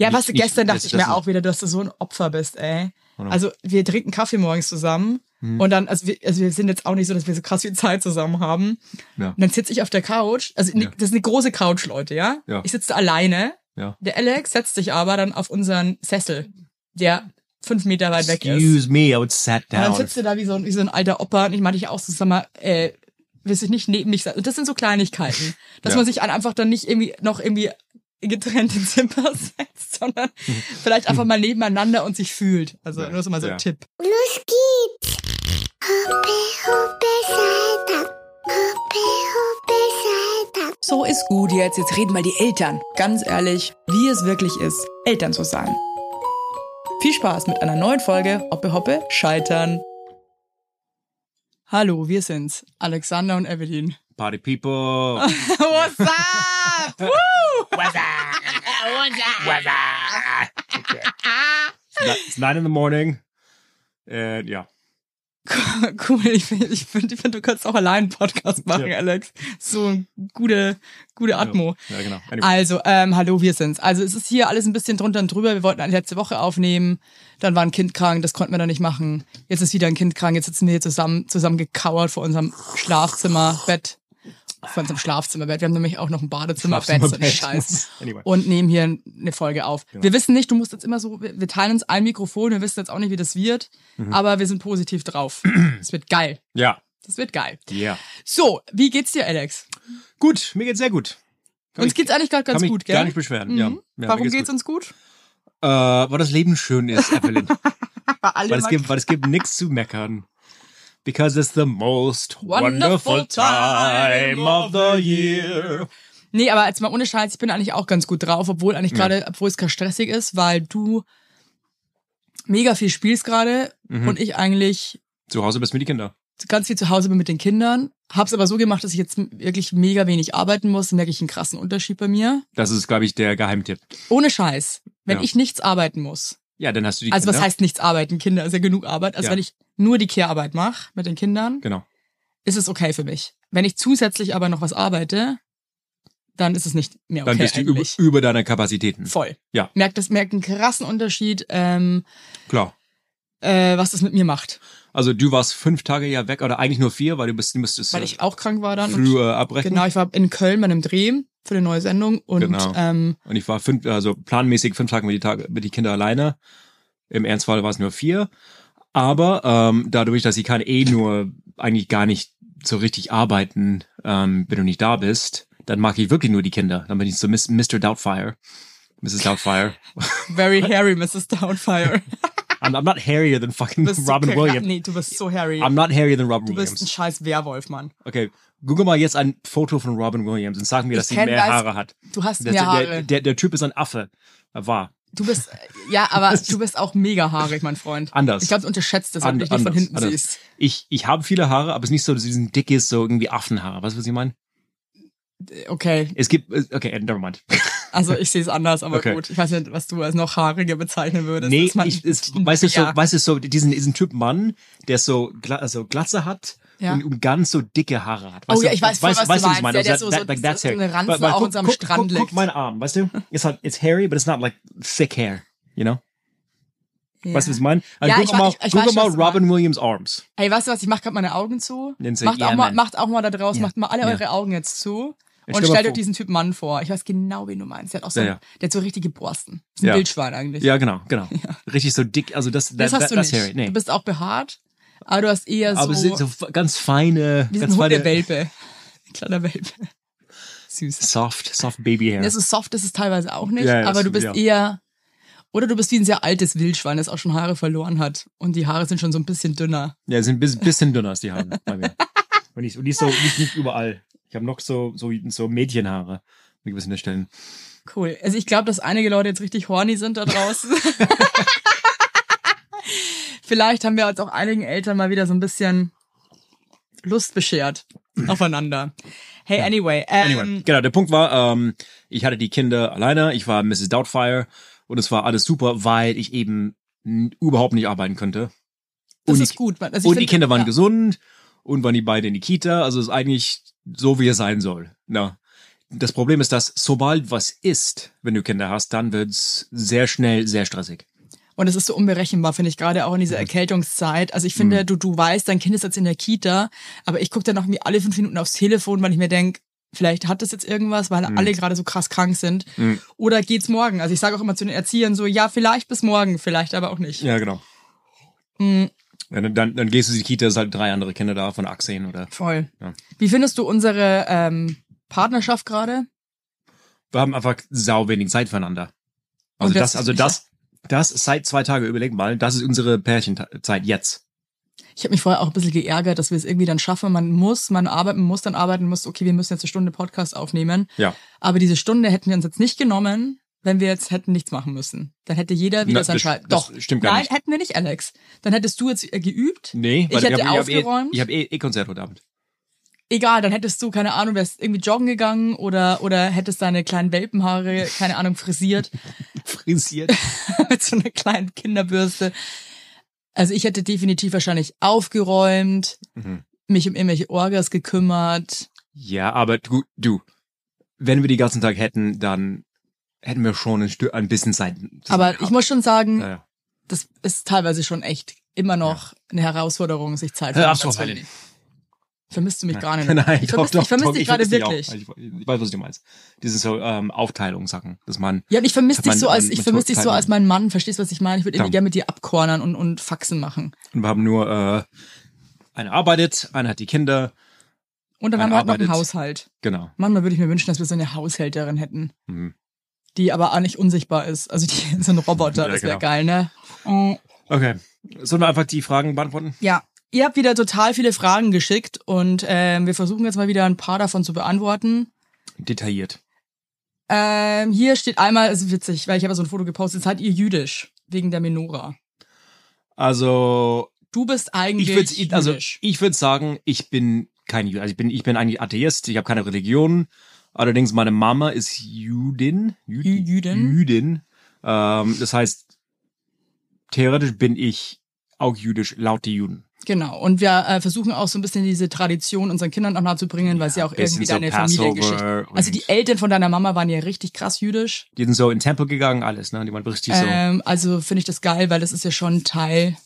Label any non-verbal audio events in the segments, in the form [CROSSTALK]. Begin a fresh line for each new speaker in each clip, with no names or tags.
Ja, was
nicht-
gestern dachte
das-
ich mir auch wieder, dass du so ein Opfer bist, ey. Also wir trinken Kaffee morgens zusammen
Mhm.
und dann, also wir, also wir sind jetzt auch nicht so, dass wir so krass viel Zeit zusammen haben.
Ja.
Und dann sitze ich auf der Couch, also ne-
Ja.
das ist eine große Couch, Leute, ja?
Ja.
Ich sitze da alleine.
Ja.
Der Alex setzt sich aber dann auf unseren Sessel, der fünf Meter weit weg ist.
Excuse me, I would sat
Und dann
down.
sitzt du da wie so, ein, wie so ein alter Opa und ich meinte ich auch so, sag mal, äh, willst du nicht neben mich sein? Und das sind so Kleinigkeiten, dass
Ja.
man sich einfach dann nicht irgendwie noch irgendwie getrennte [LAUGHS] Zimmer setzt, sondern vielleicht einfach mal nebeneinander und sich fühlt. Also
Ja.
nur so mal so ein
Ja.
Tipp.
Los geht's. Hoppe, hoppe.
So ist gut jetzt, jetzt reden mal die Eltern. Ganz ehrlich, wie es wirklich ist, Eltern zu sein. Viel Spaß mit einer neuen Folge Hoppe Hoppe Scheitern. Hallo, wir sind's, Alexander und Evelyn.
Party people. [LAUGHS]
What's up? Woo! [LAUGHS]
What's up? What's up? Okay. It's nine in the morning. And ja.
Cool, ich finde, ich find, ich find, du kannst auch allein einen Podcast machen,
Ja.
Alex. So eine gute, gute Atmo.
Ja, genau. Anyway.
Also, ähm, hallo, wir sind's. Also es ist hier alles ein bisschen drunter und drüber. Wir wollten eigentlich letzte Woche aufnehmen, dann war ein Kind krank, das konnten wir dann nicht machen. Jetzt ist wieder ein Kind krank, jetzt sitzen wir hier zusammen, zusammen gekauert vor unserem Schlafzimmerbett. Vor unserem Schlafzimmerbett. Wir haben nämlich auch noch ein Badezimmerbett, so ein. Scheiß. [LAUGHS]
Anyway.
Und nehmen hier eine Folge auf.
Genau.
Wir wissen nicht, du musst jetzt immer so, wir teilen uns ein Mikrofon, wir wissen jetzt auch nicht, wie das wird,
Mhm.
aber wir sind positiv drauf. [CLEARS THROAT] Es wird geil.
Ja.
Das wird geil.
Ja.
So, wie geht's dir, Alex?
Gut, mir geht's sehr gut. Kann
Uns
mich-
geht's eigentlich gerade ganz gut, gell?
gar nicht beschweren. Ja.
Mhm.
ja.
Warum
mir
geht's
gut.
uns gut?
Äh, weil das Leben schön ist, Evelyn. [LAUGHS] Weil, es gibt, [LAUGHS] weil es gibt nichts zu meckern. Because it's the most
Wonderful
wonderful time of the year.
Nee, aber jetzt mal ohne Scheiß, ich bin eigentlich auch ganz gut drauf, obwohl eigentlich
Ja.
gerade, obwohl es gerade stressig ist, weil du mega viel spielst gerade
Mhm.
und ich eigentlich
Zu Hause bist mit die Kinder.
ganz viel zu Hause bin mit den Kindern. Hab's aber so gemacht, dass ich jetzt wirklich mega wenig arbeiten muss. Da merke ich einen krassen Unterschied bei mir.
Das ist, glaube ich, der Geheimtipp.
Ohne Scheiß. Wenn
Ja.
ich nichts arbeiten muss.
Ja, dann hast du die
Also
Kinder.
was heißt nichts arbeiten? Kinder ist ja genug Arbeit. Also
Ja.
wenn ich nur die Care-Arbeit mache mit den Kindern,
Genau.
ist es okay für mich. Wenn ich zusätzlich aber noch was arbeite, dann ist es nicht mehr okay
Dann bist du über, über deine Kapazitäten.
Voll.
Ja.
Merkt das, merkt einen krassen Unterschied, ähm,
Klar.
äh, was das mit mir macht.
Also du warst fünf Tage ja weg oder eigentlich nur vier, weil du bist, du müsstest
Weil
äh,
ich auch krank war dann. Und,
früh äh, abbrechen.
genau, ich war in Köln bei einem Dreh für eine neue Sendung und
Genau.
ähm,
Und ich war fünf, also planmäßig fünf Tage mit die, Tage, mit die Kinder alleine. Im Ernstfall war es nur vier. Aber ähm, dadurch, dass ich kann eh nur eigentlich gar nicht so richtig arbeiten, ähm, wenn du nicht da bist, dann mag ich wirklich nur die Kinder. Dann bin ich so Miss, Mr. Doubtfire. Mrs. Doubtfire. [LAUGHS]
very hairy Mrs. Downfire. [LAUGHS]
I'm, I'm not hairier than fucking Robin
so,
Williams.
Nee, du bist so hairy.
I'm not hairier than Robin
du bist ein
Williams.
scheiß Werwolf, Mann.
Okay, google mal jetzt ein Foto von Robin Williams und sag mir, dass
Ich
sie
kenn-
mehr
weiß-
Haare hat.
Du hast
Der,
mehr
der,
Haare.
der, der Typ ist ein Affe. Er war.
Du bist, ja, aber [LAUGHS] du bist auch mega haarig, mein Freund.
Anders.
Ich glaube, du unterschätzt das, wenn du dich nicht von
anders,
hinten
anders.
siehst.
Ich, ich habe viele Haare, aber es ist nicht so, dass sie sind dickes, so irgendwie Affenhaare. Weißt du, was ich meine?
Okay,
Es gibt, äh, okay, never mind. [LAUGHS]
also ich sehe es anders, aber
Okay.
gut. Ich weiß nicht, was du als noch haariger bezeichnen würdest.
nee, ich, ist, [LAUGHS] weißt du, so, weißt du, so, diesen, diesen Typ Mann, der so, gla also Glatze hat
Ja.
und, und ganz so dicke Haare hat.
Oh
Weißt
ja,
du,
ich weiß voll, was du
weißt,
meinst.
ich meine?
Der, der
Also
so-
that-
so-
like, that's
so
hair.
eine Ranzen
But- but
auch
guck-
seinem
guck-
Strand
guck, guck
liegt.
meinen Arm, weißt du? It's, like, it's hairy, but it's not like thick hair, you know?
ja.
Weißt du, was ich meine? Also
Ja,
guck
ich
mal,
ich- ich
guck
weiß,
mal
du
Robin Williams Arms.
Ey, weißt du was, ich mach gerade meine Augen zu.
So,
Macht,
yeah,
auch mal, macht auch mal da draußen,
Ja.
macht mal alle
Ja.
eure Augen jetzt zu.
Ja,
Und stellt euch diesen Typ Mann vor. Ich weiß genau, wen du meinst. Der hat auch so,
Ja, ja.
der hat so richtige Borsten. Das ist ein
Ja.
Wildschwein eigentlich.
Ja, genau, genau. [LAUGHS] Richtig so dick, also das,
das
that,
hast
that,
du nicht.
hairy. Nee.
Du bist auch behaart, aber du hast eher
aber es
so,
sind so ganz feine,
wie so
ganz
ein
feine,
Hundewelpe. Ein kleiner Welpe. Süß.
soft, soft Baby Hair.
Ja, so soft ist es teilweise auch nicht,
Ja, ja,
aber du bist
ja.
eher, oder du bist wie ein sehr altes Wildschwein, das auch schon Haare verloren hat. Und die Haare sind schon so ein bisschen dünner.
Ja, sind ein bisschen, bisschen dünner als die Haare bei mir. Und nicht, und nicht so, nicht, nicht überall. Ich habe noch so, so, so Mädchenhaare an gewissen Stellen.
Cool. Also ich glaube, dass einige Leute jetzt richtig horny sind da draußen. [LAUGHS] Vielleicht haben wir uns auch einigen Eltern mal wieder so ein bisschen Lust beschert aufeinander. Hey, anyway. Ähm,
Anyway, genau, der Punkt war, ähm, ich hatte die Kinder alleine, ich war Mrs. Doubtfire und es war alles super, weil ich eben überhaupt nicht arbeiten konnte.
Das
und
ist
die,
gut. Also ich
und die
find-
Kinder waren
ja.
gesund und waren die beide in die Kita, also es ist eigentlich so, wie es sein soll. Na, das Problem ist, dass sobald was ist, wenn du Kinder hast, dann wird's sehr schnell sehr stressig.
Und es ist so unberechenbar, finde ich, gerade auch in dieser Erkältungszeit. Also ich finde, du, du weißt, dein Kind ist jetzt in der Kita, aber ich gucke dann noch irgendwie alle fünf Minuten aufs Telefon, weil ich mir denk, vielleicht hat das jetzt irgendwas, weil alle gerade so krass krank sind. Oder geht's morgen? Also ich sage auch immer zu den Erziehern so, ja, vielleicht bis morgen, vielleicht aber auch nicht.
Ja, genau.
Mhm.
Ja, dann, dann, gehst du in die Kita, es sind halt drei andere Kinder da von Achsehen oder.
Voll.
Ja.
Wie findest du unsere ähm, Partnerschaft gerade?
Wir haben einfach sau wenig Zeit füreinander. Also
das
das,
ist
also das, das seit zwei Tage überleg mal, das ist unsere Pärchenzeit jetzt.
Ich habe mich vorher auch ein bisschen geärgert, dass wir es irgendwie dann schaffen. Man muss, man arbeiten muss, dann arbeiten muss. Okay, wir müssen jetzt eine Stunde Podcast aufnehmen.
Ja.
Aber diese Stunde hätten wir uns jetzt nicht genommen, wenn wir jetzt hätten nichts machen müssen. Dann hätte jeder wieder
Na,
sein
das
Doch,
stimmt gar
Nein,
nicht.
hätten wir nicht, Alex. Dann hättest du jetzt äh, geübt.
Nee,
Ich hätte
hab,
aufgeräumt.
Ich habe eh, ich hab eh, eh Konzert heute Abend.
Egal, dann hättest du, keine Ahnung, wärst irgendwie joggen gegangen oder, oder hättest deine kleinen Welpenhaare, keine Ahnung, frisiert [LAUGHS]
Frisiert. [LAUGHS]
mit so einer kleinen Kinderbürste. Also ich hätte definitiv wahrscheinlich aufgeräumt,
Mhm.
mich um irgendwelche Orgas gekümmert.
Ja, aber du, du, wenn wir die ganzen Tag hätten, dann hätten wir schon ein, Stück, ein bisschen Zeit.
Aber ich
gehabt.
muss schon sagen,
Ja, ja.
das ist teilweise schon echt immer noch eine Herausforderung, sich Zeit zu nehmen. Vermisst du mich gar [LAUGHS] nicht?
Nein,
ich vermisse
doch,
ich vermiss
doch,
dich
ich
gerade
vermiss dich auch.
wirklich.
Ich, ich weiß, was du meinst. Diese so ähm, Aufteilungssachen, dass man
Ja, und ich vermisse dich so als, ich vermisse dich so als mein Mann. Verstehst du, was ich meine? Ich würde irgendwie gerne mit dir abkornern und, und Faxen machen.
Und wir haben nur, äh, eine arbeitet, eine hat die Kinder.
Und dann haben wir halt noch einen. Haushalt.
Genau.
Manchmal würde ich mir wünschen, dass wir so eine Haushälterin hätten,
Mhm.
die aber auch nicht unsichtbar ist. Also die [LAUGHS] so ein Roboter,
Ja,
das wäre
genau.
geil, ne?
Okay. Sollen wir einfach die Fragen beantworten?
Ja, ihr habt wieder total viele Fragen geschickt und ähm, wir versuchen jetzt mal wieder ein paar davon zu beantworten.
Detailliert.
Ähm, hier steht einmal, es ist witzig, weil ich habe so ein Foto gepostet, seid ihr jüdisch wegen der Menora?
Also,
Du bist eigentlich
ich würde also
jüdisch.
ich würde sagen, ich bin kein Jude. Also ich bin ich bin eigentlich Atheist, ich habe keine Religion. Allerdings meine Mama ist Judin, Jü-
Jü- Jüdin?
Jüdin. Ähm, das heißt theoretisch bin ich auch jüdisch laut die Juden.
Genau. Und wir äh, versuchen auch so ein bisschen diese Tradition unseren Kindern auch nahezubringen, weil ja auch
bisschen
irgendwie
so
deine Familiengeschichte. Also die Eltern von deiner Mama waren ja richtig krass jüdisch.
Die sind so in den Tempel gegangen, alles, ne? Die waren richtig so.
Ähm, also finde ich das geil, weil das ist ja schon Teil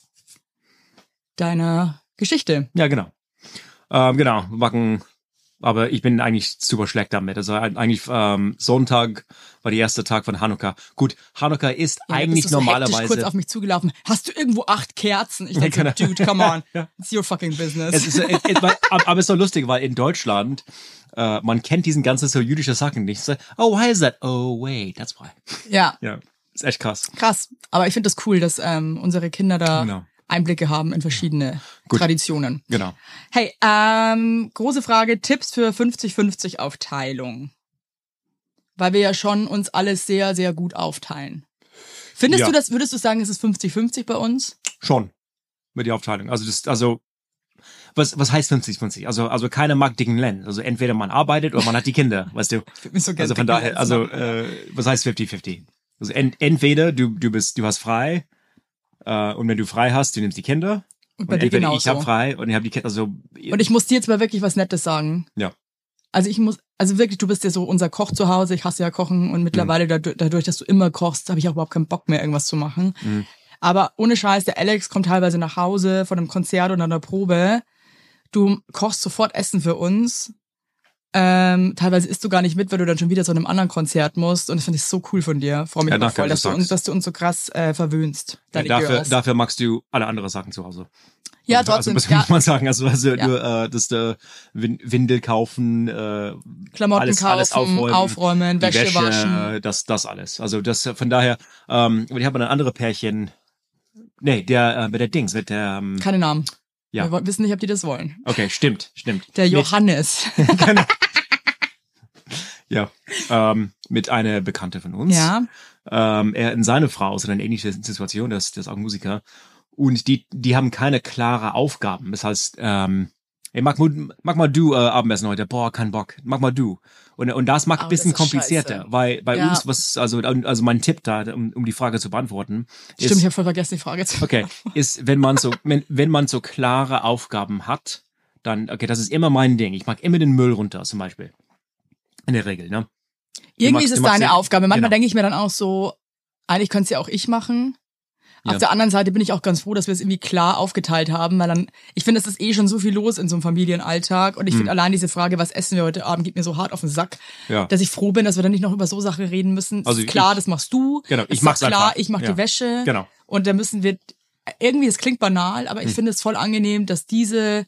deiner Geschichte.
Ja, genau. Ähm, genau, wir machen, aber ich bin eigentlich super schlecht damit. Also eigentlich ähm, Sonntag war der erste Tag von Hanukkah. Gut, Hanukkah ist
Ja,
eigentlich
bist du so hektisch kurz
normalerweise.
auf mich zugelaufen. Hast du irgendwo acht Kerzen? Ich denke, [LAUGHS]
genau.
so, dude, come on.
Ja.
It's your fucking business.
Es ist, es, es, aber es ist so lustig, weil in Deutschland äh, man kennt diesen ganzen so jüdische Sachen nicht. So, oh, why is that? Oh, wait, that's why.
ja,
Ja, ist echt krass.
krass. Aber ich finde das cool, dass ähm, unsere Kinder da
Genau.
Einblicke haben in verschiedene
Gut.
Traditionen.
Genau.
Hey, ähm, große Frage, Tipps für 50-50 Aufteilung. Weil wir ja schon uns alles sehr, sehr gut aufteilen. Findest
Ja.
du das, würdest du sagen, es ist 50-50 bei uns?
Schon mit der Aufteilung. Also das, also was was heißt 50-50? Also also keiner mag dicken Len. Also entweder man arbeitet oder man hat die Kinder, [LAUGHS] weißt du.
So gerne
Also von daher, also äh, was heißt 50-50? Also ent, entweder du du bist du hast frei äh, und wenn du frei hast, du nimmst die Kinder.
Und bei
Und
dir genauso.
ich habe frei und ich habe die Kinder. Also
Und ich muss dir jetzt mal wirklich was Nettes sagen.
ja.
Also ich muss, also wirklich, du bist ja so unser Koch zu Hause. Ich hasse ja Kochen und mittlerweile dadurch, dadurch dass du immer kochst, habe ich auch überhaupt keinen Bock mehr, irgendwas zu machen.
Mhm.
Aber ohne Scheiß, der Alex kommt teilweise nach Hause von einem Konzert oder einer Probe. Du kochst sofort Essen für uns. Ähm, teilweise isst du gar nicht mit, weil du dann schon wieder zu einem anderen Konzert musst. Und das finde ich so cool von dir. Freue mich
Ja,
voll, dass du, uns, dass du uns so krass äh, verwöhnst.
Ja, dafür,
Girls.
dafür magst du alle andere Sachen zu Hause.
ja,
also,
trotzdem.
Also,
ja,
muss man sagen. Also, also
Ja.
du, äh, das äh, Win- Windel kaufen, äh,
Klamotten
alles,
kaufen,
alles aufräumen,
aufräumen Wäsche,
Wäsche,
waschen.
das, das alles. Also das von daher, ähm, ich habe eine andere Pärchen. Nee, der äh, mit der Dings, mit der. Ähm,
Keine Namen.
Ja.
Wir wissen nicht, ob die das wollen.
okay, stimmt, stimmt.
Der Johannes. [LAUGHS]
Ja, ähm, mit einer Bekannte von uns.
ja.
Ähm, er und seine Frau sind in einer ähnlichen Situation, das, das ist auch Musiker. Und die, die haben keine klare Aufgaben. Das heißt, ähm, ey, mach mal, mach mal du äh, Abendessen heute. Boah, kein Bock. Mach mal du. Und, und das macht
Oh,
ein bisschen
ist
komplizierter,
scheiße.
weil bei
Ja.
uns, was, also, also mein Tipp da, um, um die Frage zu beantworten,
Stimmt, ich
ist,
habe voll vergessen, die Frage zu
okay, ist, wenn man so, wenn, wenn man so klare Aufgaben hat, dann, okay, das ist immer mein Ding. Ich mag immer den Müll runter, zum Beispiel. In der Regel, ne?
Irgendwie
magst-
ist es deine Aufgabe. Manchmal
genau.
denke ich mir dann auch so, eigentlich könnte es ja auch ich machen. Auf
Ja.
der anderen Seite bin ich auch ganz froh, dass wir es irgendwie klar aufgeteilt haben, weil dann, ich finde, es ist eh schon so viel los in so einem Familienalltag und ich
Mhm.
finde allein diese Frage, was essen wir heute Abend, geht mir so hart auf den Sack,
Ja.
dass ich froh bin, dass wir dann nicht noch über so Sachen reden müssen.
Also
ist klar,
ich-
das machst du.
Genau, ich
ist
mach's
klar,
einfach.
ich mach
Ja.
die Wäsche.
Genau.
Und da müssen wir, irgendwie, es klingt banal, aber ich
Hm.
finde es voll angenehm, dass diese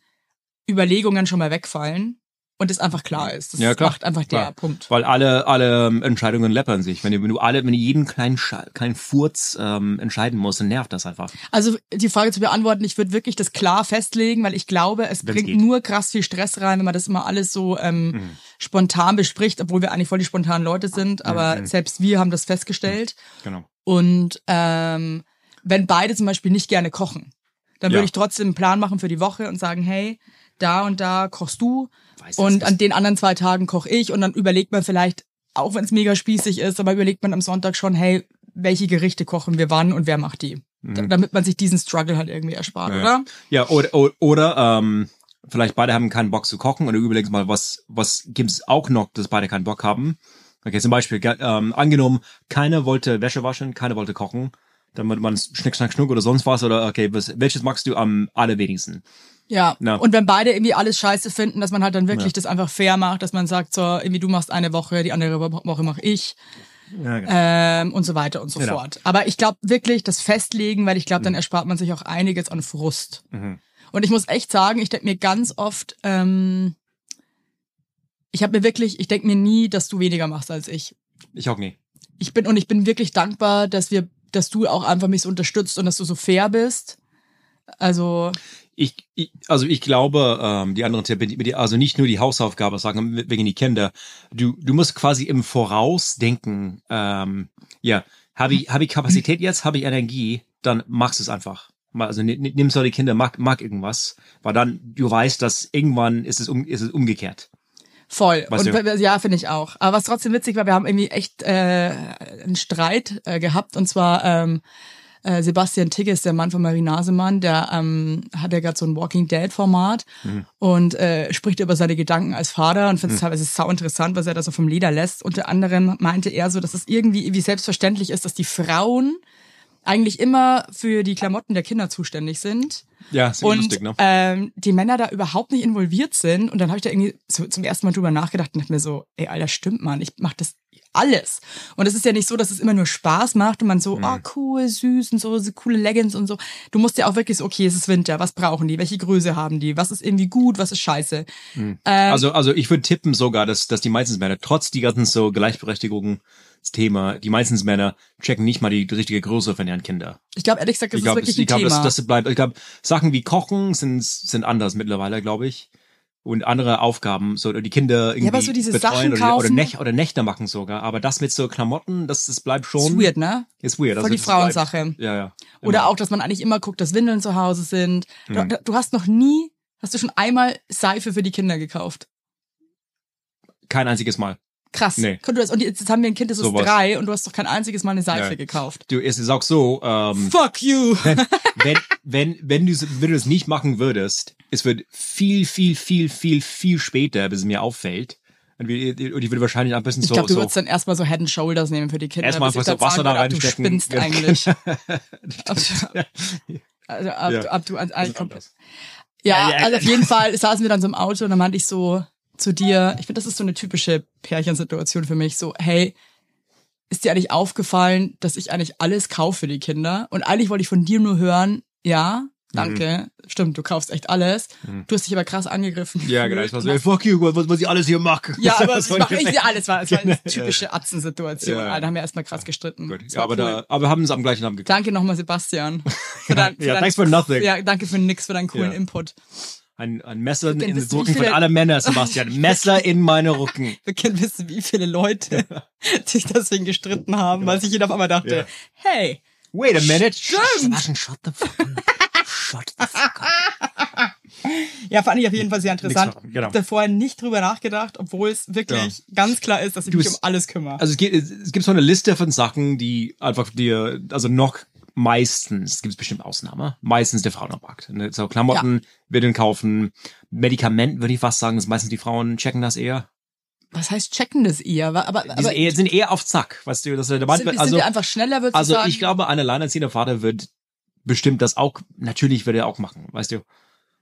Überlegungen schon mal wegfallen und es einfach klar ist. Das
Ja, klar.
macht einfach der
Klar.
Punkt.
Weil alle, alle ähm, Entscheidungen läppern sich. Wenn du, wenn du alle, wenn du jeden kleinen, Scha- kleinen Furz ähm, entscheiden musst, dann nervt das einfach.
Also die Frage zu beantworten, ich würde wirklich das klar festlegen, weil ich glaube, es
Wenn's
bringt
geht.
nur krass viel Stress rein, wenn man das immer alles so ähm,
Mhm.
spontan bespricht, obwohl wir eigentlich voll die spontanen Leute sind, aber
Mhm.
selbst wir haben das festgestellt.
Genau.
Und ähm, wenn beide zum Beispiel nicht gerne kochen, dann
Ja.
würde ich trotzdem einen Plan machen für die Woche und sagen, hey, da und da kochst du
Weiß
und an den anderen zwei Tagen koche ich und dann überlegt man vielleicht, auch wenn es mega spießig ist, aber überlegt man am Sonntag schon, hey, welche Gerichte kochen wir wann und wer macht die? Da, damit man sich diesen Struggle halt irgendwie erspart,
Mhm. Ja.
oder?
Ja, oder, oder, oder ähm, vielleicht beide haben keinen Bock zu kochen und du überlegst mal, was, was gibt's auch noch, dass beide keinen Bock haben. Okay, zum Beispiel, ähm, angenommen, keiner wollte Wäsche waschen, keiner wollte kochen, dann wird man Schnick, Schnack, Schnuck oder sonst was oder okay, was, welches magst du am allerwenigsten?
Ja.
Ja.
Und wenn beide irgendwie alles scheiße finden, dass man halt dann wirklich das einfach fair macht, dass man sagt, so, irgendwie du machst eine Woche, die andere Wo- Woche mache ich
Ja, genau.
ähm, und so weiter und so
Genau.
fort. Aber ich glaube wirklich, das Festlegen, weil ich glaube, dann erspart man sich auch einiges an Frust.
Mhm.
Und ich muss echt sagen, ich denke mir ganz oft, ähm, ich habe mir wirklich, ich denke mir nie, dass du weniger machst als ich.
Ich auch nie.
Ich bin und ich bin wirklich dankbar, dass wir, dass du auch einfach mich so unterstützt und dass du so fair bist. Also
Ich, ich also ich glaube, ähm, die anderen Tipp, also nicht nur die Hausaufgabe sagen wegen die Kinder. Du, du musst quasi im Voraus denken. Ähm, ja, habe ich, habe ich Kapazität jetzt, habe ich Energie, dann machst du es einfach. Also ni- ni- nimm so die Kinder, mag, mag irgendwas, weil dann du weißt, dass irgendwann ist es um, ist es umgekehrt.
Voll.
Weißt
und
du?
ja, finde ich auch. Aber was trotzdem witzig war, wir haben irgendwie echt äh, einen Streit äh, gehabt. Und zwar ähm, äh, Sebastian Tigges, der Mann von Marie Nasemann, der ähm, hat ja gerade so ein Walking Dead Format
Mhm.
und äh, spricht über seine Gedanken als Vater und findet es teilweise sau interessant, was er da so vom Leder lässt. Unter anderem meinte er so, dass es irgendwie irgendwie selbstverständlich ist, dass die Frauen eigentlich immer für die Klamotten der Kinder zuständig sind
Ja,
und
lustig, ne?
ähm, die Männer da überhaupt nicht involviert sind. Und dann habe ich da irgendwie so zum ersten Mal drüber nachgedacht und dachte mir so, ey, Alter, stimmt, Mann, ich mach das alles. Und es ist ja nicht so, dass es immer nur Spaß macht und man so, ah, cool, süß und so, so coole Leggings und so. Du musst ja auch wirklich so, okay, es ist Winter, was brauchen die, welche Größe haben die, was ist irgendwie gut, was ist scheiße. Ähm,
Also, also ich würde tippen sogar, dass, dass die meisten Männer, trotz die ganzen so Gleichberechtigungsthema, die meisten Männer checken nicht mal die richtige Größe von ihren Kindern.
ich glaube, ehrlich gesagt, das
Ich
ist
glaube,
wirklich
ich
ein
glaube,
Thema.
das, das bleibt. Ich glaube, Sachen wie Kochen sind sind anders mittlerweile, glaube ich. Und andere Aufgaben, so die Kinder irgendwie
aber so diese
betreuen
Sachen
oder, oder,
kaufen-
Nächte, oder Nächte machen sogar. Aber das mit so Klamotten, das, das bleibt schon.
ist weird, ne?
Ist weird.
Voll die
das bleibt-
Frauensache.
Ja, ja.
Oder auch, dass man eigentlich immer guckt, dass Windeln zu Hause sind. Du,
Mhm.
du hast noch nie, hast du schon einmal Seife für die Kinder gekauft?
Kein einziges Mal.
Krass.
Nee.
Du das, und jetzt haben wir ein Kind, das ist
Sowas.
drei und du hast doch kein einziges Mal eine Seife
Ja.
gekauft.
Du, es ist auch so, ähm,
Fuck you!
wenn, [LAUGHS] wenn, wenn du, wenn du es nicht machen würdest, es wird viel, viel, viel, viel, viel später, bis es mir auffällt. Und ich würde wahrscheinlich ein bisschen
Ich
so,
glaube, du
so
würdest dann erstmal so Head and Shoulders nehmen für die Kinder.
Erstmal
ich
einfach so Wasser da
ob Du
reinstecken.
spinnst [LAUGHS] eigentlich. [LAUGHS] Du, also, ob,
Ja.
ob du eigentlich komplett. ja. also auf jeden Fall saßen wir dann so im Auto und dann meinte ich so zu dir, ich finde, das ist so eine typische Pärchensituation für mich, so, hey, ist dir eigentlich aufgefallen, dass ich eigentlich alles kaufe für die Kinder? Und eigentlich wollte ich von dir nur hören, ja, danke, stimmt, du kaufst echt alles. Du hast dich aber krass angegriffen.
Mhm. Ja, genau. Ich war so, [LAUGHS]
Was-
ey, fuck you, was, was ich alles hier mache.
ja, aber [LAUGHS]
Das
das
war
mache ich ja alles, war, es war eine
Ja.
typische Atzensituation.
Ja.
Da haben wir erstmal krass gestritten.
Gut.
Das
Ja, aber,
cool.
da, aber wir haben es am gleichen Abend gekriegt.
Danke nochmal, Sebastian. [LAUGHS] Für dein, für
Ja,
dein,
thanks for nothing.
Ja, danke für nix, für deinen coolen
Ja.
Input.
Ein, ein Messer in den Rücken von
viele-
aller Männer, Sebastian. [LAUGHS] Messer in meine Rücken. [LAUGHS]
Wir können wissen, wie viele Leute [LAUGHS] sich deswegen gestritten haben, weil sich jeder auf einmal dachte,
Ja.
hey,
Wait a minute.
Stimmt.
Shut the fuck up. Shut the fuck up.
ja, fand ich auf jeden Fall sehr interessant.
machen, genau.
Hab da vorher nicht drüber nachgedacht, obwohl es wirklich ganz klar ist, dass ich
Du,
mich
es-
um alles kümmere.
Also es gibt, es gibt so eine Liste von Sachen, die einfach dir, also noch meistens, gibt es bestimmt Ausnahmen, meistens der Frauenmarkt. Ne? So Klamotten, Windeln kaufen, Medikament, würde ich fast sagen, ist meistens die Frauen checken das eher.
was heißt checken das eher? Aber, aber,
Die sind eher, sind eher auf Zack, weißt du, dass der Mann,
sind, sind
also,
wir einfach schneller, du
also
sagen?
ich glaube, ein alleinerziehender Vater wird bestimmt das auch, natürlich wird er auch machen, weißt du.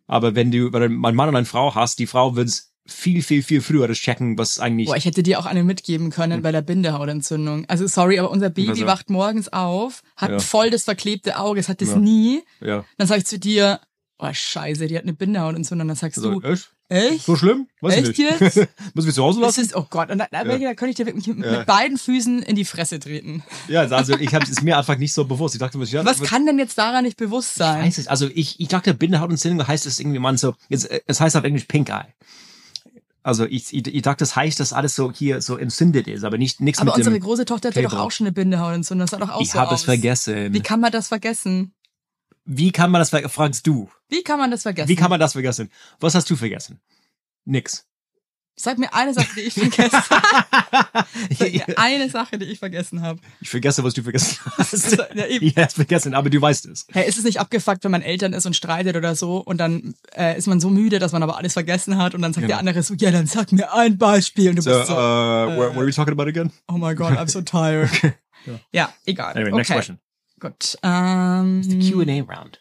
Aber wenn du, wenn du einen Mann und eine Frau hast, die Frau wird viel, viel, viel früher das checken, was eigentlich,
Boah, ich hätte dir auch eine mitgeben können bei der Bindehautentzündung. Also sorry, aber unser Baby
Also-
wacht morgens auf, hat
Ja.
voll das verklebte Auge, es hat das
Ja.
nie.
ja.
Dann sag ich zu dir, oh scheiße, die hat eine Bindehautentzündung. Dann sagst
Also,
du,
echt?
echt?
So schlimm? Weiß
Echt
ich
jetzt? [LAUGHS]
Muss ich zu Hause
Das
lassen?
ist, oh Gott, und da, da,
Ja.
da könnte ich dir wirklich mit,
Ja.
mit beiden Füßen in die Fresse treten.
Ja, also ich habe es mir einfach nicht so bewusst. Ich dachte, mir, ja,
Was kann denn jetzt daran nicht bewusst sein?
heißt es? Also ich, ich dachte, Bindehautentzündung heißt es irgendwie man so, es, es heißt auf Englisch Pink Eye. Also ich, ich, ich dachte, das heißt, dass alles so hier so entzündet ist, aber nicht nichts
Aber
mit
unsere
dem.
große Tochter hatte doch auch schon eine Bindehautentzündung. Das sah doch auch
Ich
so
habe
aus.
es vergessen.
Wie kann man das vergessen?
Wie kann man das ver fragst du?
Wie kann man das vergessen?
Wie kann man das vergessen? Was hast du vergessen? Nix.
Sag mir eine Sache, die ich vergessen [LAUGHS] habe. Sag mir eine Sache, die ich vergessen habe.
Ich vergesse, was du vergessen [LAUGHS] hast.
Ja, eben.
Ich hab's vergessen, aber du weißt es.
Hey, ist es nicht abgefuckt, wenn man Eltern ist und streitet oder so und dann äh, ist man so müde, dass man aber alles vergessen hat und dann sagt
Genau.
der andere so, ja, dann sag mir ein Beispiel und du
So,
bist
uh,
so,
what, what are we talking about again?
oh my god, I'm so [LAUGHS] tired.
Ja.
ja. egal.
Anyway,
okay.
next question.
Gut. Ähm,
The Q&A round.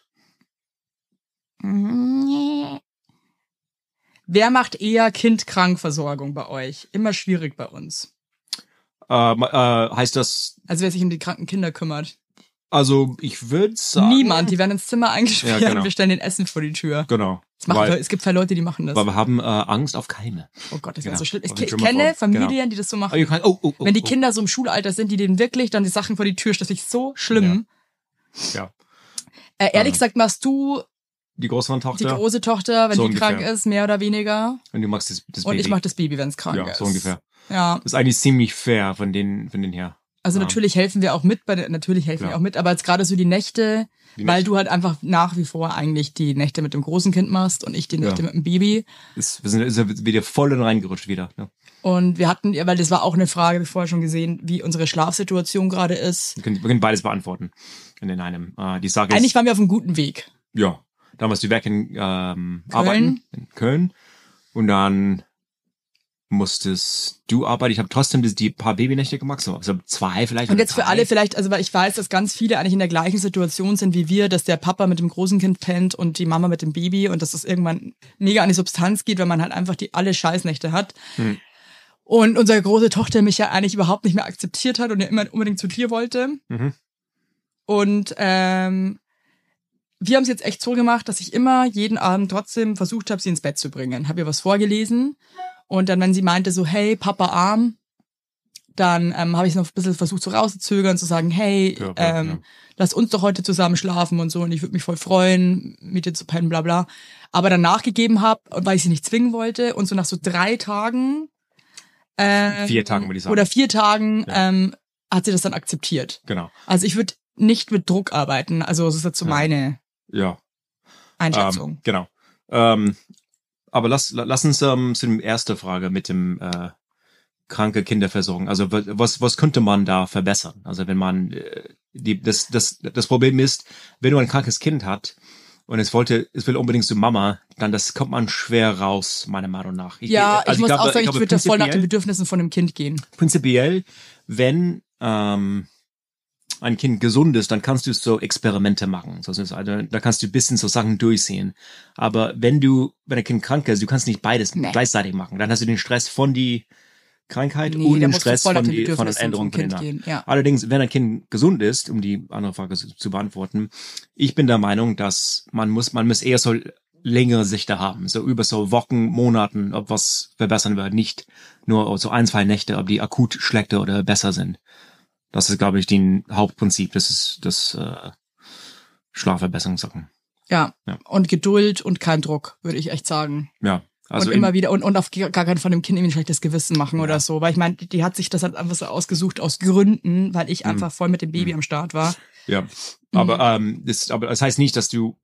Wer macht eher Kindkrankversorgung bei euch? Immer schwierig bei uns.
Ähm, äh, heißt das,
Also wer sich um die kranken Kinder kümmert.
also ich würde sagen...
Niemand. Die werden ins Zimmer eingesperrt
Ja, genau.
und wir stellen den Essen vor die Tür.
Genau. Weil,
es gibt zwei Leute, die machen das.
weil wir haben äh, Angst auf Keime.
Oh Gott, das
Genau.
so schlimm. Ich
den
kenne
Trümmerfrauen.
Familien,
Genau.
die das so
Oh,
machen.
can, oh, oh, oh,
Wenn die
oh.
Kinder so im Schulalter sind, die denen wirklich dann die Sachen vor die Tür stellen, das ist so schlimm.
Ja.
Äh, ehrlich
Ähm,
gesagt machst du
Die Großvatertochter
die große Tochter, wenn
So
die
ungefähr.
krank ist, mehr oder weniger.
und du machst das, das
Und
Baby.
ich mach das Baby, wenn es krank
Ja,
ist.
so ungefähr.
Ja,
Das ist eigentlich ziemlich fair von den, von den her.
also
Ja.
natürlich helfen wir auch mit, bei der, natürlich helfen
Klar.
wir auch mit, aber jetzt gerade so die Nächte,
Die
weil
Nächte.
du halt einfach nach wie vor eigentlich die Nächte mit dem großen Kind machst und ich die Nächte
Ja.
mit dem Baby.
Ist, wir sind ist ja wieder voll in reingerutscht wieder. Ne?
Und wir hatten, ja, weil das war auch eine Frage, wir vorher schon gesehen, wie unsere Schlafsituation gerade ist.
Wir, können, wir können beides beantworten in einem. Äh, die Sache
Eigentlich
ist,
waren wir auf einem guten Weg.
ja, dann warst du weg in ähm,
Köln.
arbeiten in Köln und dann musstest du arbeiten. Ich habe trotzdem das, die paar Babynächte gemacht, so also zwei vielleicht.
Und jetzt für
drei.
alle vielleicht, also weil ich weiß, dass ganz viele eigentlich in der gleichen Situation sind wie wir, dass der Papa mit dem großen Kind pennt und die Mama mit dem Baby und dass das irgendwann mega an die Substanz geht, wenn man halt einfach die alle Scheißnächte hat.
Hm.
Und unsere große Tochter mich ja eigentlich überhaupt nicht mehr akzeptiert hat und ja immer unbedingt zu dir wollte.
Mhm.
Und ähm, wir haben es jetzt echt so gemacht, dass ich immer jeden Abend trotzdem versucht habe, sie ins Bett zu bringen. Habe ihr was vorgelesen und dann, wenn sie meinte so, hey, Papa arm, dann ähm, habe ich noch ein bisschen versucht so rauszuzögern, zu sagen, hey,
Ja,
ähm,
ja.
lass uns doch heute zusammen schlafen und so und ich würde mich voll freuen, mit dir zu pennen, bla bla. Aber dann nachgegeben habe, weil ich sie nicht zwingen wollte und so nach so drei Tagen ähm,
Vier Tagen, würde ich sagen.
Oder vier Tagen
Ja.
ähm, hat sie das dann akzeptiert.
Genau.
Also ich würde nicht mit Druck arbeiten. Also das ist jetzt so meine
Ja.
Einschätzung.
Ähm, genau. Ähm, aber lass, la- lass uns ähm, zu der ersten Frage mit dem äh, kranke Kinderversorgung. Also wa- was, was könnte man da verbessern? Also wenn man äh, die, das, das, das Problem ist, wenn du ein krankes Kind hat und es wollte, es will unbedingt zu Mama, dann das kommt man schwer raus, meiner Meinung nach. Ich,
ja, ich
also
muss
glaube-
auch sagen, ich,
glaube,
würde da voll nach den Bedürfnissen von dem Kind gehen.
prinzipiell, wenn ähm, ein Kind gesund ist, dann kannst du so Experimente machen. So, so, also, da kannst du ein bisschen so Sachen durchsehen. Aber wenn du, wenn ein Kind krank ist, du kannst nicht beides
Nee.
gleichzeitig machen. Dann hast du den Stress von die Krankheit
Nee,
und den Stress von, die, von den Änderungen von den.
Ja.
Allerdings, wenn ein Kind gesund ist, um die andere Frage zu, zu beantworten, ich bin der Meinung, dass man muss, man muss eher so längere Sichter haben, so über so Wochen, Monaten, ob was verbessern wird, nicht nur so ein, zwei Nächte, ob die akut schlechter oder besser sind. Das ist, glaube ich, die Hauptprinzip, das ist das äh, Schlafverbesserungssachen.
ja.
Ja.
Und Geduld und kein Druck, würde ich echt sagen.
Ja, also
und immer wieder und, und auf gar keinen von dem Kind irgendwie ein schlechtes Gewissen machen
Ja.
oder so. Weil ich meine, die, hat sich das halt einfach so ausgesucht aus Gründen, weil
Mhm.
ich einfach voll mit dem Baby am Start war.
Ja, aber ähm, das, aber das heißt nicht, dass du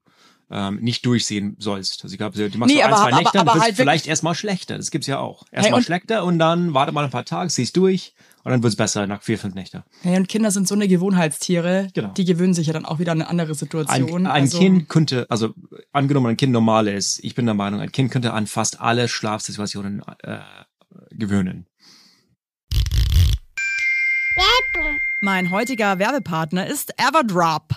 ähm, nicht durchsehen sollst. Also ich glaube, die machst
nee,
du ein,
aber,
zwei Nächte,
aber,
aber
halt
vielleicht erstmal schlechter. Das gibt's ja auch. Erstmal
hey,
schlechter und dann warte mal ein paar Tage, siehst durch und dann wird's besser nach vier, fünf Nächten.
Hey, und Kinder sind so eine Gewohnheitstiere,
genau.
die gewöhnen sich ja dann auch wieder an eine andere Situation.
Ein, ein
also,
Kind könnte, also angenommen ein Kind normal ist, ich bin der Meinung, ein Kind könnte an fast alle Schlafsituationen äh, gewöhnen.
Mein heutiger Werbepartner ist Everdrop.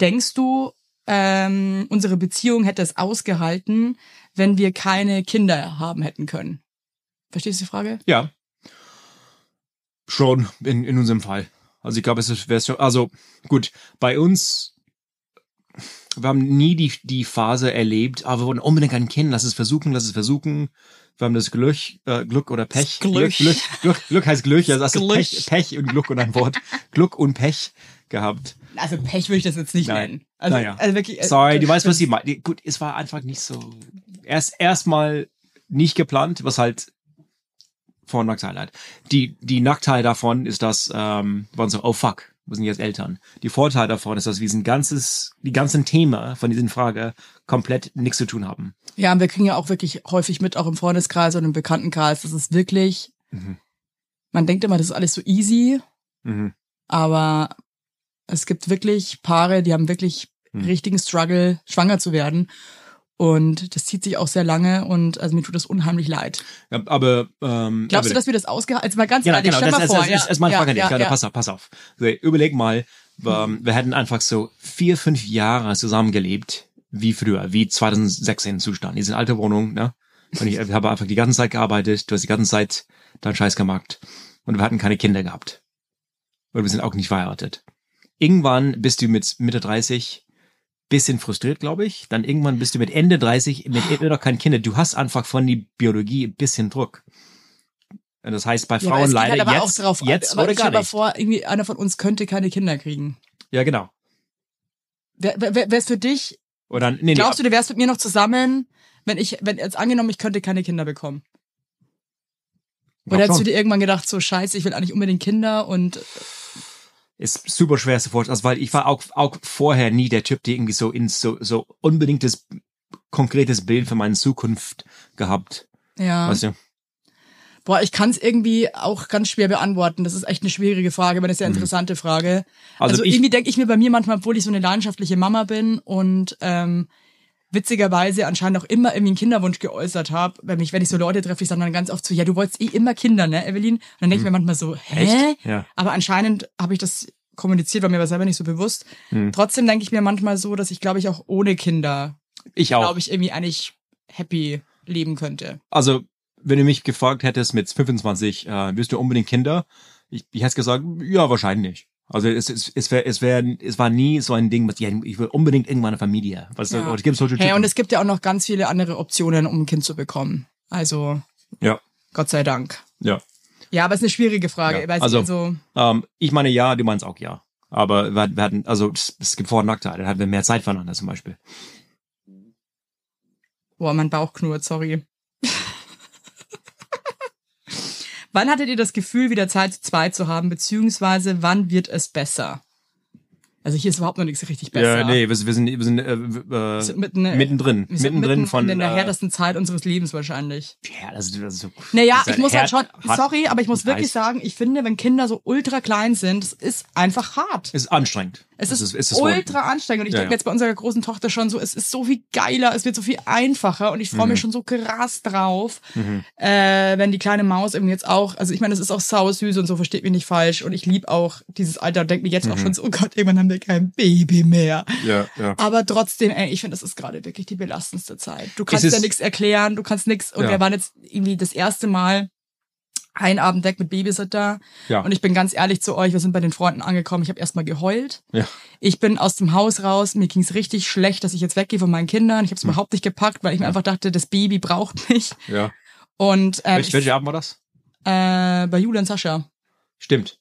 Denkst du, ähm, unsere Beziehung hätte es ausgehalten, wenn wir keine Kinder haben hätten können? Verstehst du die Frage?
Ja. Schon, in, in unserem Fall. Also ich glaube, es wäre schon, also gut, bei uns, wir haben nie die, die Phase erlebt, aber wir wollen unbedingt ein Kind, lass es versuchen, lass es versuchen. Wir haben das Glück, äh, Glück oder Pech.
Glück.
Glück, Glück, Glück, heißt Glück, also hast du
Glück.
Pech, Pech und Glück und ein Wort. Glück und Pech gehabt.
Also Pech würde ich das jetzt nicht
Nein.
nennen. Also,
Naja.
also wirklich, äh,
Sorry, du weißt, was ich meine. Gut, es war einfach nicht so. Erst erstmal nicht geplant, was halt Vor- und Nachteile hat. Die, die Nachteil davon ist, dass ähm, wir waren so, oh fuck, wir sind jetzt Eltern. Die Vorteil davon ist, dass wir diesen ganzes, die ganzen Themen von diesen Frage komplett nichts zu tun haben.
Ja, und wir kriegen ja auch wirklich häufig mit, auch im Freundeskreis und im Bekanntenkreis. Das ist wirklich,
Mhm.
man denkt immer, das ist alles so easy,
Mhm.
aber es gibt wirklich Paare, die haben wirklich
Mhm.
richtigen Struggle, schwanger zu werden. Und das zieht sich auch sehr lange und also mir tut das unheimlich leid.
Ja, aber ähm,
Glaubst du,
aber-
dass wir das ausgehalten Also mal ganz
Genau,
ehrlich,
genau.
stell
Das,
mal vor.
das, das
ja,
ist meine
ja,
Frage an dich.
ja,
Ja,
ja.
Pass auf, pass auf. Überleg mal, wir, wir hätten einfach so vier, fünf Jahre zusammengelebt, wie früher, wie 2016 Zustand. Diese alte Wohnung, ne? Und ich habe einfach die ganze Zeit gearbeitet, du hast die ganze Zeit deinen Scheiß gemacht. Und wir hatten keine Kinder gehabt. Und wir sind auch nicht verheiratet. Irgendwann bist du mit Mitte 30 bisschen frustriert, glaube ich. Dann irgendwann bist du mit Ende 30 mit immer noch keine Kinder. Du hast einfach von die Biologie ein bisschen Druck. Und Das heißt, bei
Ja,
Frauen
geht
leider
halt aber
jetzt,
auch drauf,
jetzt
aber
oder gar nicht.
vor, irgendwie einer von uns könnte keine Kinder kriegen.
Ja, genau.
Wer, wer, wer wär's für dich?
Oder nee, nee,
Glaubst du, du wärst mit mir noch zusammen, wenn ich, wenn jetzt angenommen, ich könnte keine Kinder bekommen? Oder hättest du dir irgendwann gedacht, so scheiße, ich will eigentlich unbedingt Kinder und
ist super schwer zu vorstellen, also weil ich war auch auch vorher nie der Typ, der irgendwie so in so so unbedingtes konkretes Bild für meine Zukunft gehabt,
ja.
weißt du?
Boah, ich kann es irgendwie auch ganz schwer beantworten. Das ist echt eine schwierige Frage, aber eine sehr interessante Frage.
Also
Also, irgendwie denke ich mir bei mir manchmal, obwohl ich so eine leidenschaftliche Mama bin und ähm, witzigerweise anscheinend auch immer irgendwie einen Kinderwunsch geäußert habe, wenn ich, wenn ich so Leute treffe, ich sage dann ganz oft so, ja, du wolltest eh immer Kinder, ne, Evelyn? Und dann denke ich mir manchmal so, hä?
Hm. Ja.
Aber anscheinend habe ich das kommuniziert, war mir aber selber nicht so bewusst.
Hm.
Trotzdem denke ich mir manchmal so, dass ich glaube ich auch ohne Kinder,
Ich auch.
glaube ich, irgendwie eigentlich happy leben könnte.
Also, wenn du mich gefragt hättest mit 25, äh, willst du unbedingt Kinder? Ich, ich hätte gesagt, ja, wahrscheinlich. Also es, es, es, wär, es, wär, es war nie so ein Ding, was ja, ich will unbedingt irgendwann eine Familie. Was,
Ja.
ja. gibt solche
Hey, und es gibt ja auch noch ganz viele andere Optionen, um ein Kind zu bekommen. Also,
ja,
Gott sei Dank.
ja.
Ja, aber es ist eine schwierige Frage.
Ja, also-
also,
Ähm, ich meine ja, du meinst auch ja. Aber wir, wir hatten, also es, es gibt Vor- und Nachteile. Dann hatten wir mehr Zeit voneinander zum Beispiel.
boah, mein Bauch knurrt, sorry. Wann hattet ihr das Gefühl, wieder Zeit zu zweit zu haben, beziehungsweise wann wird es besser? Also hier ist überhaupt noch nichts richtig besser.
Ja, nee, wir, wir sind, wir sind, äh, äh,
sind mitten, äh,
mittendrin.
Wir sind
mittendrin
mitten
von.
in der
äh,
härtesten Zeit unseres Lebens wahrscheinlich.
Ja, das, ist- das ist so.
Naja,
ist
ich muss halt schon,
hart- hart
sorry, aber ich muss wirklich
heiß.
sagen, ich finde, wenn Kinder so ultra klein sind, es ist einfach hart.
Es ist anstrengend.
Es ist,
ist Wort.
ultra anstrengend. Und ich
Ja,
denke
ja.
jetzt bei unserer großen Tochter schon so, es ist so viel geiler, es wird so viel einfacher und ich freue
Mhm.
mich schon so krass drauf, äh, wenn die kleine Maus irgendwie jetzt auch, also ich meine, das ist auch sau süß und so, versteht mich nicht falsch. Und ich liebe auch dieses Alter und denke mir jetzt auch
Mhm.
schon so, oh Gott, irgendwann haben wir kein Baby mehr.
Ja, ja.
Aber trotzdem, ey, ich finde, das ist gerade wirklich die belastendste Zeit. Du kannst ja nichts erklären, du kannst nichts. Und
Ja.
wir waren jetzt irgendwie das erste Mal ein Abend weg mit Babysitter.
Ja.
Und ich bin ganz ehrlich zu euch, wir sind bei den Freunden angekommen. Ich habe erstmal geheult.
Ja.
Ich bin aus dem Haus raus. Mir ging's richtig schlecht, dass ich jetzt weggehe von meinen Kindern. Ich habe es
Hm.
überhaupt nicht gepackt, weil ich mir einfach dachte, das Baby braucht mich.
ja.
Und ähm,
Welch, welcher Abend war das?
äh, bei Julia und Sascha.
Stimmt.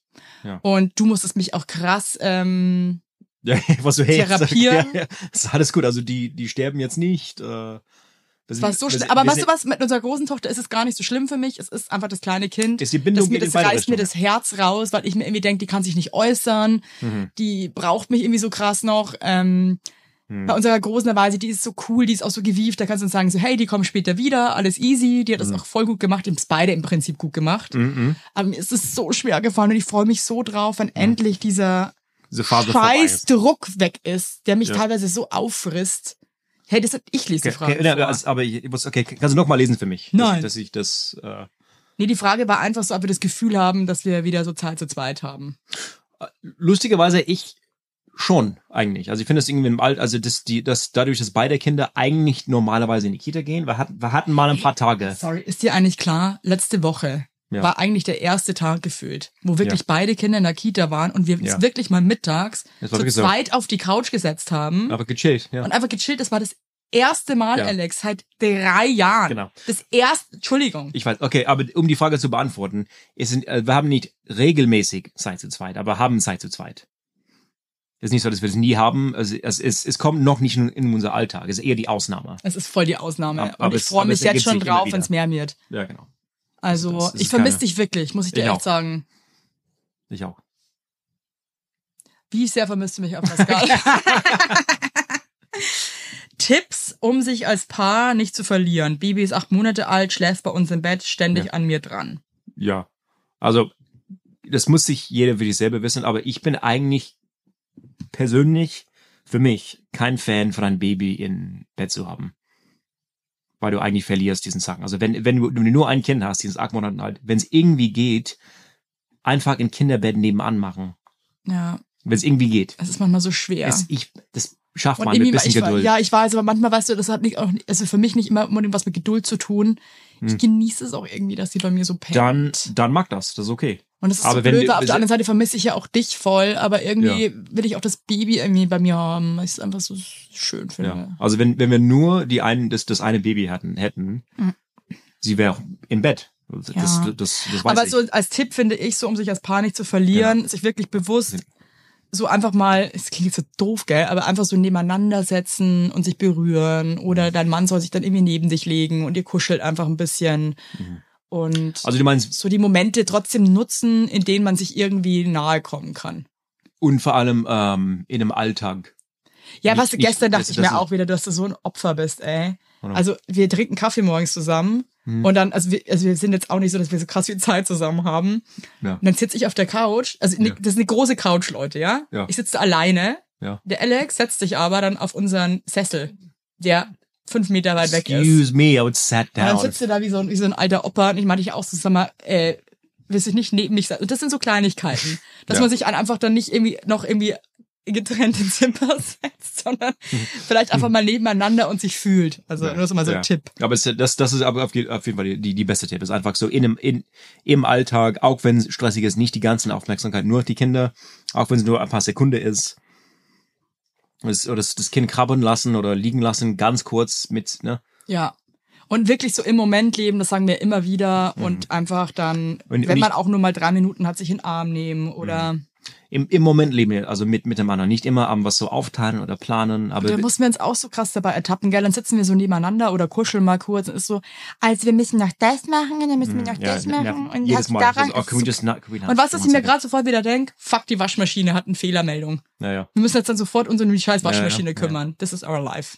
Und du musstest mich auch krass ähm,
Ja, [LAUGHS] was so hey,
Therapieren. [LAUGHS]
Ja, ja. ist alles gut. Also die, die sterben jetzt nicht. Äh,
Es war so schlimm. Aber weißt du was, mit unserer großen Tochter ist es gar nicht so schlimm für mich. Es ist einfach das kleine Kind.
Ist die Bindung
das, mir, das reißt mir das Herz raus, weil ich mir irgendwie denke, die kann sich nicht äußern.
Mhm.
Die braucht mich irgendwie so krass noch. Ähm,
Mhm.
Bei unserer großen da ich, die ist so cool, die ist auch so gewieft. Da kannst du uns sagen, so, hey, die kommen später wieder, alles easy. Die hat das auch voll gut gemacht. Die haben es beide im Prinzip gut gemacht.
Mhm.
Aber mir ist es so schwer gefallen und ich freue mich so drauf, wenn endlich dieser
Diese Phase
scheiß. Druck weg ist, der mich
Ja.
teilweise so auffrisst. Hey, das ich lese die
Okay,
Frage.
okay, ja,
vor.
also, aber ich muss, okay, kannst du noch mal lesen für mich?
Nein.
Dass, dass ich das, äh,
Nee, die Frage war einfach so, ob wir das Gefühl haben, dass wir wieder so Zeit zu zweit haben.
lustigerweise ich schon eigentlich. Also ich finde das irgendwie im Alt, also das, die, das dadurch, dass beide Kinder eigentlich normalerweise in die Kita gehen, wir hatten, wir hatten mal ein paar Tage.
Sorry, ist dir eigentlich klar, letzte Woche
Ja.
war eigentlich der erste Tag gefühlt, wo wirklich
Ja.
beide Kinder in der Kita waren und wir uns
Ja.
wirklich mal mittags
Das
zu
so.
zweit auf die Couch gesetzt haben
Aber gechillt, ja.
und einfach gechillt. Das war das erste Mal. Alex, seit drei Jahren.
Genau.
Das erste, Entschuldigung.
Ich weiß, okay, aber um die Frage zu beantworten, sind, äh, wir haben nicht regelmäßig Zeit zu zweit, aber haben Zeit zu zweit. Es ist nicht so, dass wir es nie haben. Also es, es, es kommt noch nicht in, in unser Alltag. Es ist eher die Ausnahme.
es ist voll die Ausnahme.
Aber-
und ich freue mich jetzt schon drauf, wenn es mehr wird.
Ja, genau.
Also, ich vermisse dich wirklich, muss ich dir
Ich
echt
auch.
sagen.
Ich auch.
Wie sehr vermisst du mich auf Pascal? [LAUGHS] [LAUGHS] Tipps, um sich als Paar nicht zu verlieren. Baby ist acht Monate alt, schläft bei uns im Bett, ständig
Ja.
an mir dran.
Ja. Also, das muss sich jeder für sich selber wissen, aber ich bin eigentlich persönlich für mich kein Fan von einem Baby in Bett zu haben. Weil du eigentlich verlierst diesen Sachen. Also wenn, wenn du, nur ein Kind hast, dieses acht Monate alt, wenn es irgendwie geht, einfach ein Kinderbett nebenan machen.
Ja,
Wenn es irgendwie geht.
es ist manchmal so schwer.
Es, ich, das schafft
Und
man mit
irgendwie,
bisschen
ich,
Geduld.
ja, ich weiß, aber manchmal weißt du, das hat nicht auch, also für mich nicht immer unbedingt was mit Geduld zu tun. Ich genieße es auch irgendwie, dass sie bei mir so pennt.
Hm. dann, dann mag das. Das ist okay.
Und das ist
aber
so blöd, auf der anderen Seite vermisse ich ja auch dich voll, aber irgendwie
Ja.
will ich auch das Baby irgendwie bei mir haben, weil ich es einfach so schön finde.
Ja. Also wenn, wenn wir nur die einen, das, das eine Baby hatten, hätten, sie wäre auch im Bett. Das,
Ja.
das, das, das weiß
Aber
ich.
so als Tipp finde ich, so um sich als Paar nicht zu verlieren, sich wirklich bewusst so einfach mal, es klingt so doof, gell, aber einfach so nebeneinander setzen und sich berühren oder dein Mann soll sich dann irgendwie neben dich legen und ihr kuschelt einfach ein bisschen und
also du meinst,
so die Momente trotzdem nutzen, in denen man sich irgendwie nahe kommen kann.
und vor allem ähm, in einem Alltag.
Ja, was
nicht-
gestern dachte
das-
ich mir auch wieder, dass du so ein Opfer bist, ey. Also wir trinken Kaffee morgens zusammen
Hm.
und dann, also wir, also wir sind jetzt auch nicht so, dass wir so krass viel Zeit zusammen haben.
Ja.
Und dann sitze ich auf der Couch, also ne,
Ja.
das ist eine große Couch, Leute, ja?
Ja.
Ich sitze da alleine.
Ja.
Der Alex setzt sich aber dann auf unseren Sessel, der fünf Meter weit weg ist.
Excuse me, I would sat
Und dann
down.
sitzt du da wie so, ein- wie so ein alter Opa und ich meinte ich auch so, sag mal, äh, willst du nicht neben mich sein? Und das sind so Kleinigkeiten, [LAUGHS] dass
Ja.
man sich einfach dann nicht irgendwie noch irgendwie getrennte [LAUGHS] Zimmer setzt, sondern [LAUGHS] vielleicht einfach mal nebeneinander und sich fühlt. Also nur so mal so ein
Ja.
Tipp.
Aber es, das, das ist auf je- auf jeden Fall die, die beste Tipp. Ist einfach so in, einem- in, im Alltag, auch wenn es stressig ist, nicht die ganze Aufmerksamkeit nur auf die Kinder, auch wenn es nur ein paar Sekunden ist. Das, oder das, das Kind krabbeln lassen oder liegen lassen, ganz kurz mit, ne?
Ja. Und wirklich so im Moment leben, das sagen wir immer wieder. Und einfach dann,
Und-
wenn
und
man
ich-
auch nur mal drei Minuten hat, sich in den Arm nehmen oder
Im, im Moment leben wir, also mit, miteinander. Nicht immer am was so aufteilen oder planen, aber
da mussten wir uns auch so krass dabei ertappen, gell? Dann sitzen wir so nebeneinander oder kuscheln mal kurz und ist so, also wir müssen noch das machen und dann müssen wir noch
ja,
das machen und
jedes Mal.
daran.
Also, oh,
ist
can we
so-
just not, can we not
und was, was ich mir gerade sofort wieder denk, fuck, die Waschmaschine hat eine Fehlermeldung.
Naja.
Wir müssen jetzt dann sofort uns um die scheiß Waschmaschine
Ja, ja, ja.
kümmern. This is our life.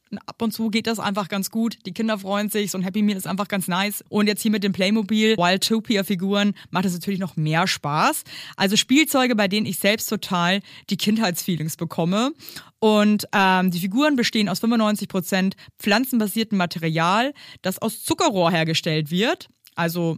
Ab und zu geht das einfach ganz gut. Die Kinder freuen sich. So ein Happy Meal ist einfach ganz nice. Und jetzt hier mit dem Playmobil Wildtopia-Figuren macht es natürlich noch mehr Spaß. Also Spielzeuge, bei denen ich selbst total die Kindheitsfeelings bekomme. Und ähm, die Figuren bestehen aus 95% pflanzenbasiertem Material, das aus Zuckerrohr hergestellt wird. Also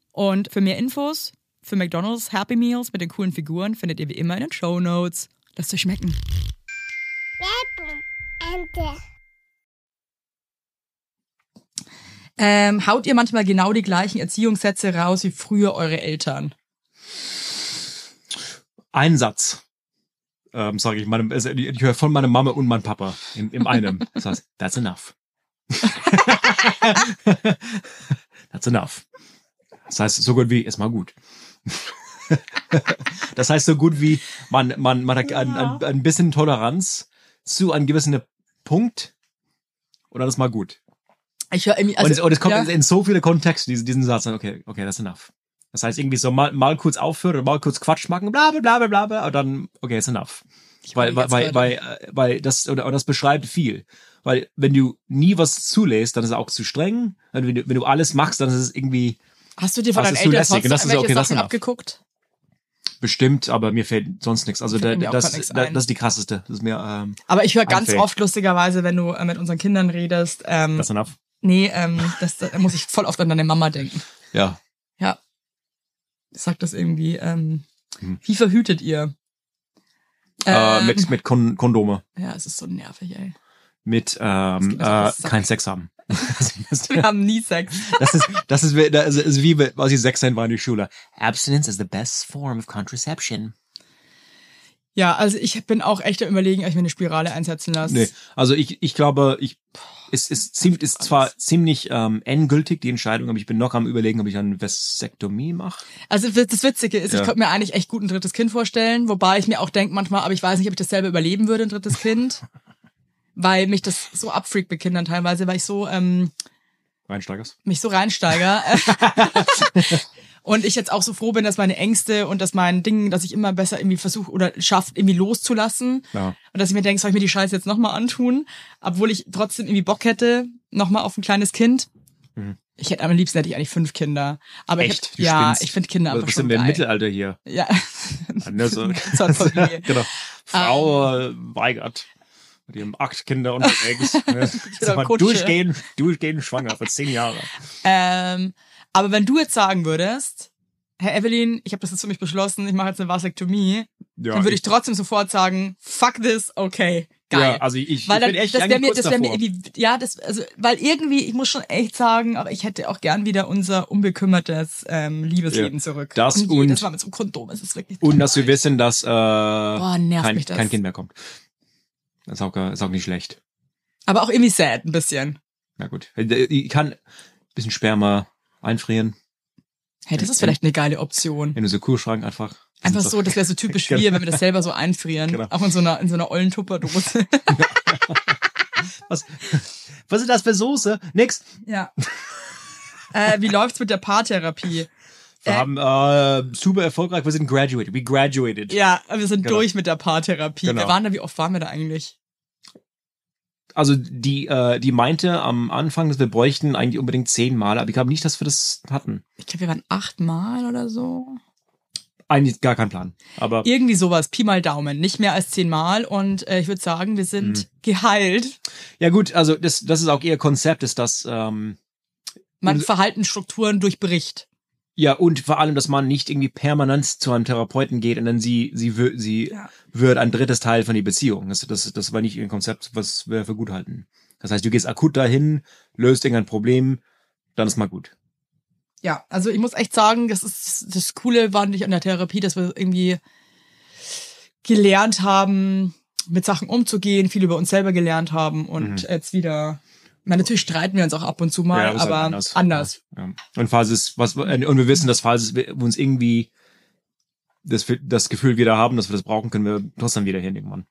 Und für mehr Infos für McDonald's Happy Meals mit den coolen Figuren findet ihr wie immer in den Show Notes. Lasst euch schmecken. Ähm, haut ihr manchmal genau die gleichen Erziehungssätze raus wie früher eure Eltern?
Ein Satz, ähm, sage ich meinem, also ich höre von meiner Mama und meinem Papa im, im einem. Das heißt, that's enough. [LAUGHS] that's enough. Das heißt, so gut wie, ist mal gut. [LAUGHS] das heißt, so gut wie, man, man, man hat ein, ein, ein bisschen Toleranz zu einem gewissen Punkt oder das ist mal gut.
Ich höre irgendwie,
und, es,
also,
und es kommt
ja,
in, so viele Kontexte, diesen, diesen Satz, okay, okay, that's enough. Das heißt, irgendwie so mal, mal kurz aufhören oder mal kurz Quatsch machen, bla, bla, bla, bla, bla, bla, und dann, okay, it's enough. Weil, weil, weil,
weiter.
weil, äh, weil das, oder, oder das beschreibt viel. Weil, wenn du nie was zulässt, dann ist es auch zu streng. Und wenn du, wenn du alles machst, dann ist es irgendwie
hast du dir von
das
deinen Eltern sonst
das ist okay, das
Sachen
enough.
abgeguckt?
bestimmt, aber mir fällt sonst nichts. Also, da, das, da, das ist die krasseste. Das ist mir, ähm,
Aber ich höre ganz
Unfähig.
oft lustigerweise, wenn du äh, mit unseren Kindern redest, ähm,
that's enough.
nee, ähm, das, da muss ich voll oft an deine Mama denken.
Ja.
Ja. Sagt das irgendwie, ähm,
Hm.
wie verhütet ihr?
Äh,
Ähm,
mit, mit Kon Kondome.
ja, es ist so nervig, ey.
Mit, ähm, äh, kein Sex haben. [LAUGHS]
Wir haben nie Sex.
Das ist, das ist, wie- das ist wie, als ich sechs sein war in der Schule. Abstinence is the best form of contraception.
Ja, also ich bin auch echt am überlegen, ob ich mir eine Spirale einsetzen lasse.
Nee, also ich, ich glaube, ich, es ist, ziemlich, ist zwar ziemlich ähm, endgültig die Entscheidung, aber ich bin noch am überlegen, ob ich eine Vasektomie mache.
Also das Witzige ist, ich
Ja.
könnte mir eigentlich echt gut ein drittes Kind vorstellen, wobei ich mir auch denke manchmal, aber ich weiß nicht, ob ich das selber überleben würde, ein drittes Kind. [LAUGHS] weil mich das so abfreakt bei Kindern teilweise, weil ich so ähm,
Reinsteigers.
mich so reinsteiger. [LAUGHS] und ich jetzt auch so froh bin, dass meine Ängste und dass mein Ding, dass ich immer besser irgendwie versuche oder schafft, irgendwie loszulassen.
Ja.
Und dass ich mir denke, soll ich mir die Scheiße jetzt nochmal antun? Obwohl ich trotzdem irgendwie Bock hätte, nochmal auf ein kleines Kind.
Mhm.
Ich hätte am liebsten hätte ich eigentlich fünf Kinder. Aber
Echt?
ich hab, ja,
spinnst.
ich finde Kinder einfach
Was
schon
sind denn
geil.
Mittelalter hier?
Ja. [LAUGHS] Familie. [LAUGHS]
genau. Frau äh, weigert. Mit ihrem acht Kinder unterwegs. [LAUGHS] ne?
Kutsche.
durchgehend, durchgehend schwanger für zehn Jahre.
Ähm, aber wenn du jetzt sagen würdest, Herr Evelyn, ich habe das jetzt für mich beschlossen, ich mache jetzt eine Vasektomie,
Ja,
dann würde ich trotzdem sofort sagen, fuck this, okay. geil.
Ja, also ich,
weil
ich
dann,
bin echt
das wäre mir, das wäre mir irgendwie, ja, das, also, weil irgendwie, ich muss schon echt sagen, aber ich hätte auch gern wieder unser unbekümmertes ähm, Liebesleben
Ja,
zurück.
das
und,
und-
das war mit so einem Kondom, es ist wirklich.
Und dass wir wissen, dass äh,
nervt
kein,
mich das.
kein Kind mehr kommt. Das ist auch, ist auch nicht schlecht.
aber auch irgendwie sad, ein bisschen.
Na gut. Ich kann ein bisschen Sperma einfrieren.
Hey, das ist vielleicht eine geile Option.
In unseren Kühlschrank einfach.
Einfach so, das wäre so typisch [LAUGHS]
Genau.
wir, wenn wir das selber so einfrieren.
Genau.
Auch in so einer, in so einer ollen Tupperdose. [LAUGHS]
Was, was ist das für Soße? Nix.
ja. äh, wie läuft's mit der Paartherapie?
Wir
Äh.
haben äh, super erfolgreich. Wir sind graduated. We graduated.
Ja, wir sind
Genau.
durch mit der Paartherapie.
Genau.
Wir waren da, wie oft waren wir da eigentlich?
Also die, äh, die meinte am Anfang, dass wir bräuchten eigentlich unbedingt zehnmal, aber ich glaube nicht, dass wir das hatten.
Ich glaube, wir waren achtmal oder so.
Eigentlich gar kein Plan. Aber
Irgendwie sowas, Pi mal Daumen. Nicht mehr als zehnmal. Und äh, ich würde sagen, wir sind
Mhm.
geheilt.
ja gut, also das, das ist auch ihr Konzept, ist das ähm,
Man Verhaltensstrukturen durchbricht.
Ja und vor allem, dass man nicht irgendwie permanent zu einem Therapeuten geht und dann sie sie wür- sie
Ja.
wird ein drittes Teil von die Beziehung. Das, das, das war nicht ihr Konzept, was wir für gut halten. Das heißt, du gehst akut dahin, löst irgendein Problem, dann ist mal gut.
Ja, also ich muss echt sagen, das ist das Coole war nicht an der Therapie, dass wir irgendwie gelernt haben, mit Sachen umzugehen, viel über uns selber gelernt haben und jetzt wieder. Meine, natürlich streiten wir uns auch ab und zu mal,
das ist
aber
halt
anders.
Ja. Und falls es was und wir wissen, dass falls es wir uns irgendwie das, das Gefühl wieder haben, dass wir das brauchen, können wir trotzdem wieder hin irgendwann.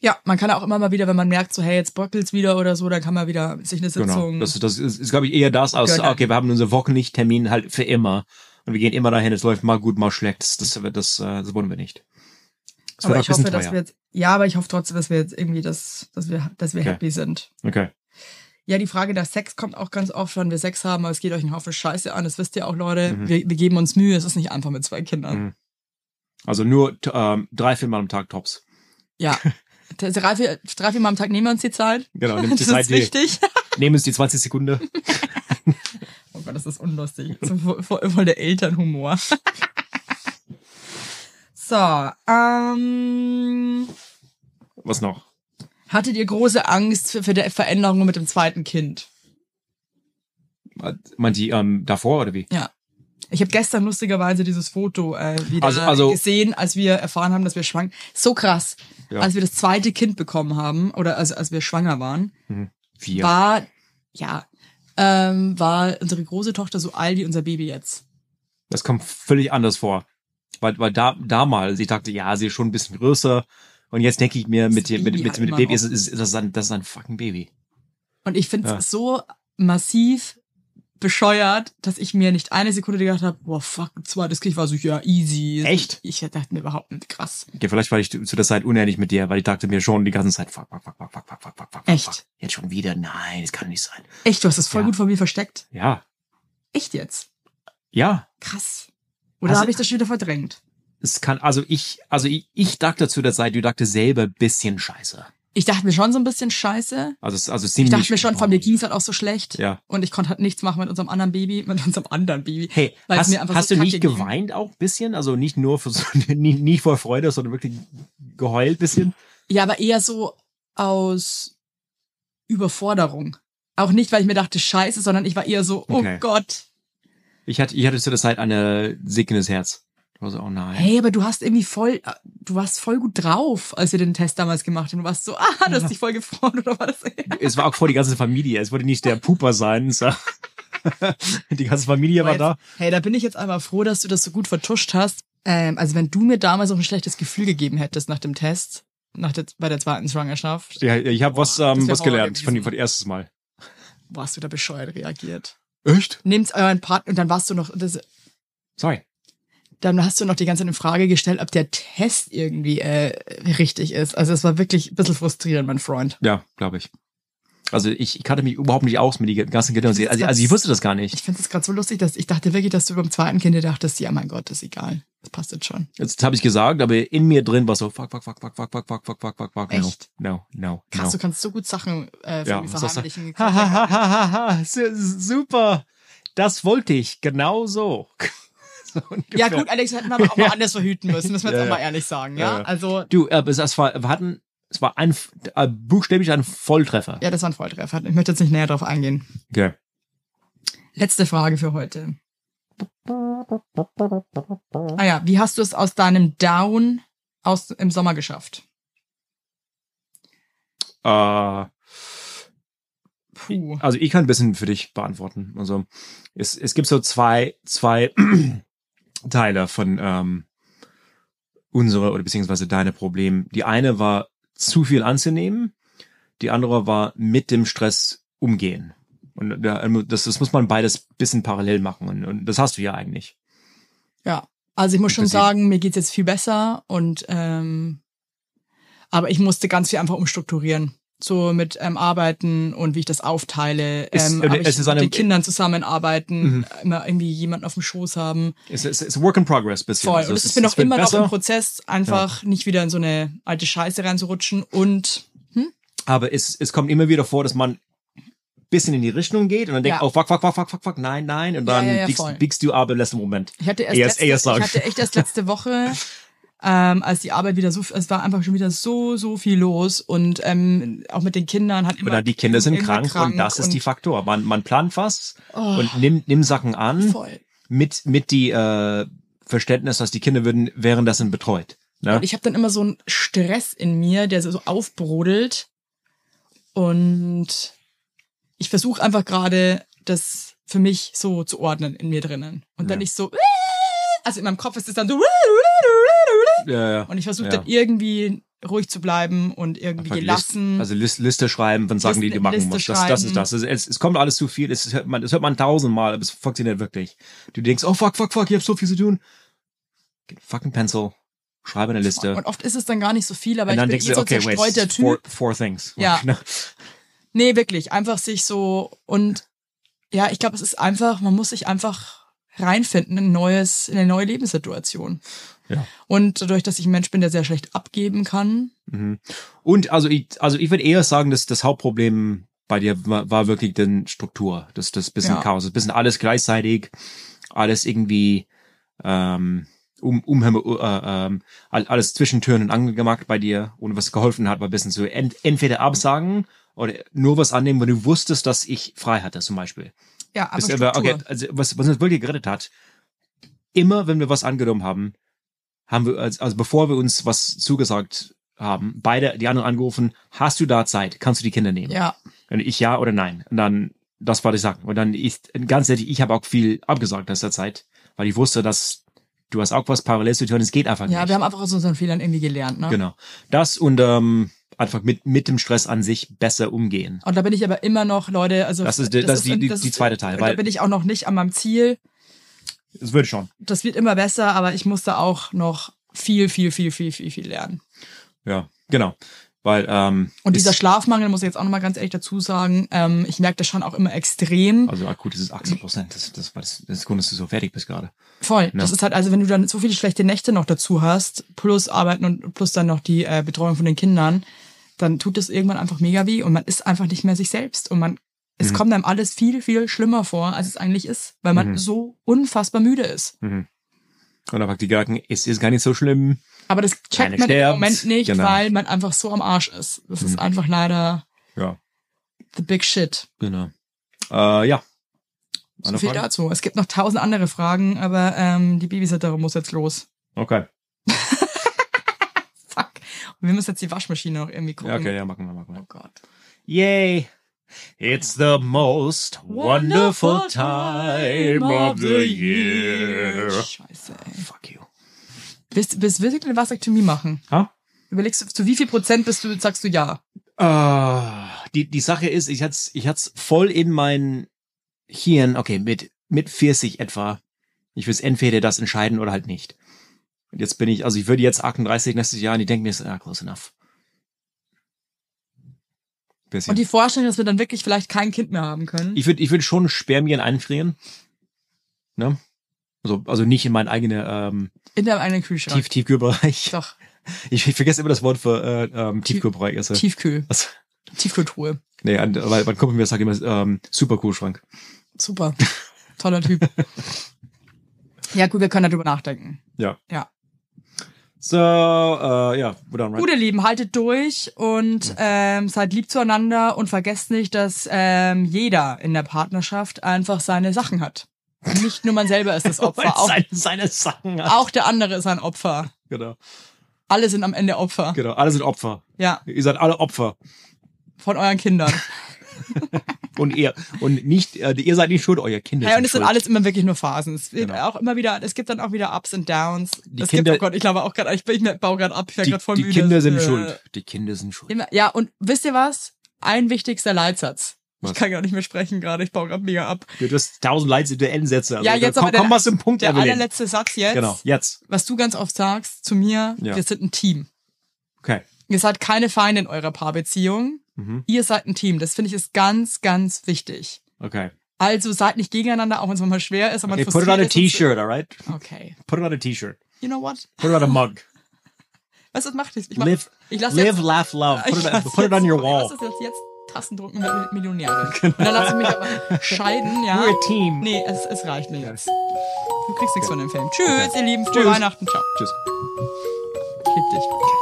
Ja, man kann auch immer mal wieder, wenn man merkt, so hey, jetzt bröckelt's wieder oder so, dann kann man wieder sich eine
Genau.
Sitzung.
Das, das ist, ist glaube ich, eher das
halt.
okay, wir haben unseren Wochenlichttermin halt für immer. Und wir gehen immer dahin, es läuft mal gut, mal schlecht. Das, das, das, äh, das wollen wir nicht. Das
aber ich hoffe, dass wir jetzt, ja, aber ich hoffe trotzdem, dass wir jetzt irgendwie das, dass wir, dass wir
Okay.
happy sind.
Okay.
Ja, die Frage nach Sex kommt auch ganz oft, wenn wir Sex haben, aber es geht euch ein Haufen Scheiße an, das wisst ihr auch, Leute.
Mhm.
Wir, wir geben uns Mühe, es ist nicht einfach mit zwei Kindern.
Mhm. Also nur ähm, drei, vier Mal am Tag Tops.
Ja. [LAUGHS] Drei, vier, drei, vier Mal am Tag nehmen wir uns die Zeit.
Genau, [LAUGHS] nimmt die
Das
Zeit,
ist wichtig. [LAUGHS]
nehmen uns die 20 Sekunde.
Oh Gott, das ist unlustig. So voll, voll, voll der Elternhumor. so, ähm,
Was noch?
Hattet ihr große Angst für, für die Veränderungen mit dem zweiten Kind?
Meint die ähm, davor oder wie?
Ja. Ich habe gestern lustigerweise dieses Foto äh, wieder
Also- also-
gesehen, als wir erfahren haben, dass wir schwanger. So krass.
Ja.
Als wir das zweite Kind bekommen haben oder also als wir schwanger waren,
Vier.
war ja ähm, war unsere große Tochter so alt wie unser Baby jetzt.
Das kommt völlig anders vor. Weil, weil da, damals, ich dachte, ja, sie ist schon ein bisschen größer. Und jetzt denke ich mir, mit,
Das
dem- mit,
Baby
mit, mit dem Baby ist, ist, ist das, ein, das ist ein fucking Baby.
Und ich finde es
Ja.
so massiv bescheuert, dass ich mir nicht eine Sekunde gedacht habe, boah, fuck, ein zweites Kind war so, ja, easy.
Echt?
Ich dachte mir überhaupt nicht krass.
Okay, vielleicht war ich zu der Zeit unehrlich mit dir, weil ich dachte mir schon die ganze Zeit, fuck, fuck, fuck, fuck, fuck, fuck, fuck, fuck, fuck,
Echt?
fuck. Jetzt schon wieder? Nein, das kann nicht sein.
Echt, du hast es voll
Ja.
gut vor mir versteckt.
Ja.
Echt jetzt?
Ja.
Krass. Oder
Also-
habe ich das schon wieder verdrängt?
Es kann, also ich, also ich, ich dachte zu der Zeit, du dachte selber bisschen scheiße.
Ich dachte mir schon so ein bisschen scheiße.
Also, es- also
Ich
ziemlich.
dachte mir schon, von mir ging's halt auch so schlecht.
Ja.
Und ich konnte halt nichts machen mit unserem anderen Baby, mit unserem anderen Baby.
Hey,
es
hast, hast
so
du nicht
kacke ging.
geweint auch bisschen? Also nicht nur für so, [LAUGHS] nicht, nicht vor Freude, sondern wirklich geheult bisschen?
Ja, aber eher so aus Überforderung. Auch nicht, weil ich mir dachte, scheiße, sondern ich war eher so, oh
Okay.
Gott.
Ich hatte, ich hatte zu der Zeit eine sickendes Herz. Ich war so, oh nein.
Hey, aber du hast irgendwie voll, du warst voll gut drauf, als wir den Test damals gemacht haben. Du warst so, ah, du hast dich voll gefreut, oder war das? [LAUGHS]
Es war auch vor die ganze Familie. Es wollte nicht der Puper sein. War [LAUGHS] die ganze Familie war da.
Hey, da bin ich jetzt einmal froh, dass du das so gut vertuscht hast. Ähm, also wenn du mir damals auch ein schlechtes Gefühl gegeben hättest nach dem Test, nach der, bei der zweiten Schwangerschaft,
Ja, ich habe was, ähm, was gelernt von,
gewesen.
von erstes Mal.
wo hast du da bescheuert reagiert?
Echt?
Nehmt euren Partner und dann warst du noch, das,
Sorry.
Dann hast du noch die ganze Zeit in Frage gestellt, ob der Test irgendwie äh, richtig ist. Also es war wirklich ein bisschen frustrierend, mein Freund.
Ja, glaube ich. Also ich, ich kannte mich überhaupt nicht aus mit den ganzen Kindern. Also, also ich wusste das gar nicht.
Ich finde es gerade so lustig, dass ich dachte wirklich, dass du beim zweiten Kind dachtest, ja mein Gott, ist egal. Das passt jetzt schon.
Jetzt habe ich gesagt, aber in mir drin war so fuck, fuck, fuck, fuck, fuck, fuck, fuck, fuck, fuck, fuck, fuck, no,
Echt?
no, no,
Krass,
no.
du kannst so gut Sachen äh,
Ja,
verheimlichen.
Ha, ha, ha, ha, ha, ha. Su- Super. Das wollte ich. Genau so. [LAUGHS] so
Ja gut, Alex, hätten wir aber auch mal [LAUGHS] anders verhüten müssen, müssen wir jetzt
Ja,
auch mal ehrlich sagen,
Ja.
Also,
Du, äh, es es war, wir hatten es war ein, äh, buchstäblich ein Volltreffer.
Ja, das war ein Volltreffer. Ich möchte jetzt nicht näher drauf eingehen.
Okay.
Letzte Frage für heute. Ah ja, wie hast du es aus deinem Down aus im Sommer geschafft?
Äh,
Puh.
also ich kann ein bisschen für dich beantworten. Also es, es gibt so zwei, zwei Teile von ähm, unsere oder beziehungsweise deine Problem. Die eine war zu viel anzunehmen, die andere war mit dem Stress umgehen. Und da- das, das muss man beides bisschen parallel machen und, und das hast du ja eigentlich.
Ja, also ich muss schon sagen, mir geht's jetzt viel besser und ähm, aber ich musste ganz viel einfach umstrukturieren. So mit ähm, Arbeiten und wie ich das aufteile. Ähm,
äh, es ist eine-
mit den Kindern zusammenarbeiten,
Mhm.
immer irgendwie jemanden auf dem Schoß haben.
Es ist, ist Work in Progress bisschen.
Voll.
Also
und
es
ist mir noch immer noch
besser,
im Prozess, einfach nicht wieder in so eine alte Scheiße reinzurutschen und
Aber es, es kommt immer wieder vor, dass man bisschen in die Richtung geht und dann denkt,
Ja.
oh fuck, fuck, fuck, fuck, fuck, fuck, nein, nein. Und
Ja,
dann
ja, ja,
biegst, biegst du aber im letzten Moment.
Ich hatte erst,
Eher-
letzte,
eher
ich hatte echt erst letzte [LAUGHS] Woche, ähm, als die Arbeit wieder so, es war einfach schon wieder so, so viel los und ähm, auch mit den Kindern hat immer
Oder die Kinder sind
immer
krank, und das ist
und-
die Faktor. Man, man plant was
Oh.
und nimmt, nimmt Sachen an
voll.
mit, mit die äh, Verständnis, dass die Kinder würden währenddessen betreut. Ne?
Und ich habe dann immer so einen Stress in mir, der so so aufbrodelt. Und ich versuche einfach gerade, das für mich so zu ordnen in mir drinnen. Und dann
Ja.
nicht so, [LAUGHS] also in meinem Kopf ist es dann so, [LAUGHS]
ja, ja.
und ich versuche
ja.
dann irgendwie ruhig zu bleiben und irgendwie
Einfach
gelassen.
List, also List, Liste schreiben von Sachen, die
Liste-
du machen
Liste
musst. Das, das ist das. Es, es, kommt alles zu viel. Es hört man, es hört man tausendmal, aber es funktioniert wirklich. Du denkst, oh fuck, fuck, fuck, ich hab so viel zu tun. Fucking pencil, schreibe eine Liste.
und oft ist es dann gar nicht so viel, aber ich bin eh so
okay, wait,
zerstreuter
four,
Typ.
four things.
Ja. [LAUGHS]
Ne?
Nee, wirklich. Einfach sich so und ja, ich glaube, es ist einfach, man muss sich einfach reinfinden in ein neues, in eine neue Lebenssituation.
Ja.
Und dadurch, dass ich ein Mensch bin, der sehr schlecht abgeben kann.
Mhm. Und also ich, also ich würde eher sagen, dass das Hauptproblem bei dir war, war wirklich die Struktur, das, das bisschen
Ja.
Chaos, das bisschen alles gleichzeitig, alles irgendwie ähm, um, um äh, all- alles zwischen Türen und Angeln gemacht bei dir und was geholfen hat, war ein bisschen so ent, entweder absagen oder nur was annehmen, wenn du wusstest, dass ich frei hatte, zum Beispiel.
Ja, aber Struktur.
okay, also was, was uns wirklich gerettet hat, immer wenn wir was angenommen haben, haben wir, also, bevor wir uns was zugesagt haben, beide die anderen angerufen, hast du da Zeit? Kannst du die Kinder nehmen?
Ja,
Und ich ja oder nein. Und dann, das war die Sache. Und dann, ich, ganz ehrlich, ich habe auch viel abgesagt aus der Zeit, weil ich wusste, dass du hast auch was parallel zu tun, es geht einfach
ja,
nicht.
wir haben einfach aus unseren Fehlern irgendwie gelernt, ne?
genau. Das und ähm, einfach mit, mit dem Stress an sich besser umgehen.
Und da bin ich aber immer noch, Leute, also
Das ist die- das ist die- die-
das
die zweite Teil,
Da
weil-
bin ich auch noch nicht an meinem Ziel.
Es wird schon.
Das wird immer besser, aber ich muss da auch noch viel, viel, viel, viel, viel, viel lernen.
Ja, genau. Weil, ähm,
Und dieser Schlafmangel, muss ich jetzt auch nochmal ganz ehrlich dazu sagen, ähm, ich merke das schon auch immer extrem.
Also akut ist es 80 Prozent. Das, das war das, das Grund, dass du so fertig bist gerade.
Voll. Das ist halt, also wenn du dann so viele schlechte Nächte noch dazu hast, plus Arbeiten und plus dann noch die äh, Betreuung von den Kindern, dann tut das irgendwann einfach mega weh und man ist einfach nicht mehr sich selbst und man,
Mhm.
es kommt einem alles viel, viel schlimmer vor, als es eigentlich ist, weil man
Mhm.
so unfassbar müde ist.
Und einfach die Gedanken, es ist gar nicht so schlimm.
Aber das checkt man im. Moment nicht,
Genau.
weil man einfach so am Arsch ist. Das ist einfach leider
Ja,
the big shit.
genau. Äh, ja.
So viel
Frage?
dazu. Es gibt noch tausend andere Fragen, aber ähm, die Babysitterin muss jetzt los.
Okay. [LAUGHS]
Fuck. Und wir müssen jetzt die Waschmaschine noch irgendwie gucken.
Ja, okay, ja, machen wir, machen
Oh
wir.
Gott.
Yay! It's the most wonderful time of the year.
Scheiße, ey.
Fuck you.
Willst, willst, du eine Vasektomie machen?
Ha?
Überlegst du, zu wie viel Prozent bist du, sagst du ja?
Äh, die, die Sache ist, ich hat's, ich hat's voll in mein Hirn, okay, mit, mit 40 etwa. Ich will entweder das entscheiden oder halt nicht. Und jetzt bin ich, also ich würde jetzt 38 nächstes Jahr und ich denke mir, ja, close enough. Bisschen.
Und die Vorstellung, dass wir dann wirklich vielleicht kein Kind mehr haben können.
ich würde ich würd schon Spermien einfrieren. Ne? Also, also nicht in meinen eigenen ähm,
in deinem eigenen Kühlschrank.
Tief, Tiefkühlbereich.
Doch. [LAUGHS]
Ich, ich vergesse immer das Wort für äh, ähm, Tiefkühlbereich. Also,
Tiefkühl.
also,
Tiefkühltruhe.
nee, weil mein Kumpel mir sagt immer ähm, Superkühlschrank.
Super. Toller Typ. ja, gut, wir können darüber nachdenken.
Ja.
Ja.
So, äh, ja, we're done, right?
Gute Lieben, haltet durch und ähm, seid lieb zueinander und vergesst nicht, dass ähm, jeder in der Partnerschaft einfach seine Sachen hat. Nicht nur man selber ist das Opfer, [LAUGHS] auch,
seine, seine Sachen.
auch der andere ist ein Opfer.
Genau,
Alle sind am Ende Opfer.
genau. Alle sind Opfer.
Ja,
Ihr seid alle Opfer.
von euren Kindern. [LAUGHS]
Und ihr, und nicht, äh, ihr seid nicht schuld, euer Kinder
Hey, und es sind
schuld.
alles immer wirklich nur Phasen. Es wird
Genau.
auch immer wieder, es gibt dann auch wieder Ups und Downs.
Die
es
Kinder-
gibt, oh Gott, ich glaube auch gerade, ich, bin- ich baue gerade ab, ich werde
die,
gerade voll
die
müde.
Kinder sind
Äh,
schuld. Die Kinder sind schuld.
Immer, ja, und wisst ihr was? Ein wichtigster Leitsatz.
Was?
Ich kann gar nicht mehr sprechen gerade, ich baue gerade mega ab.
Du hast tausend der Endsätze. Also,
Ja, jetzt
komm,
aber der-
komm mal zum Punkt,
Der
Evelyn.
allerletzte Satz jetzt,
Genau, jetzt.
was du ganz oft sagst zu mir,
Ja.
wir sind ein Team.
Okay.
Ihr seid keine Feinde in eurer Paarbeziehung.
Mhm.
Ihr seid ein Team. Das finde ich ist ganz, ganz wichtig.
Okay.
Also seid nicht gegeneinander, auch wenn es manchmal schwer ist. Aber man
okay put it on a t-shirt, alright?
Okay.
Put it on a t-shirt.
You know what?
Put it on a mug. [LAUGHS]
Was macht ich? Ich, mach,
Live,
ich
live,
jetzt,
laugh, love. Put [LAUGHS]
ich
it, put it on your
Ich
wall.
lass es jetzt, jetzt Tastendrucken mit Millionäre. [LAUGHS] Und dann lasse ich mich aber scheiden, ja.
We're a team.
Nee, es, es reicht mir jetzt. Du kriegst nichts von dem Film. Tschüss,
Okay.
ihr Lieben. Frohe. Weihnachten. Ciao.
Tschüss.
Kipp dich.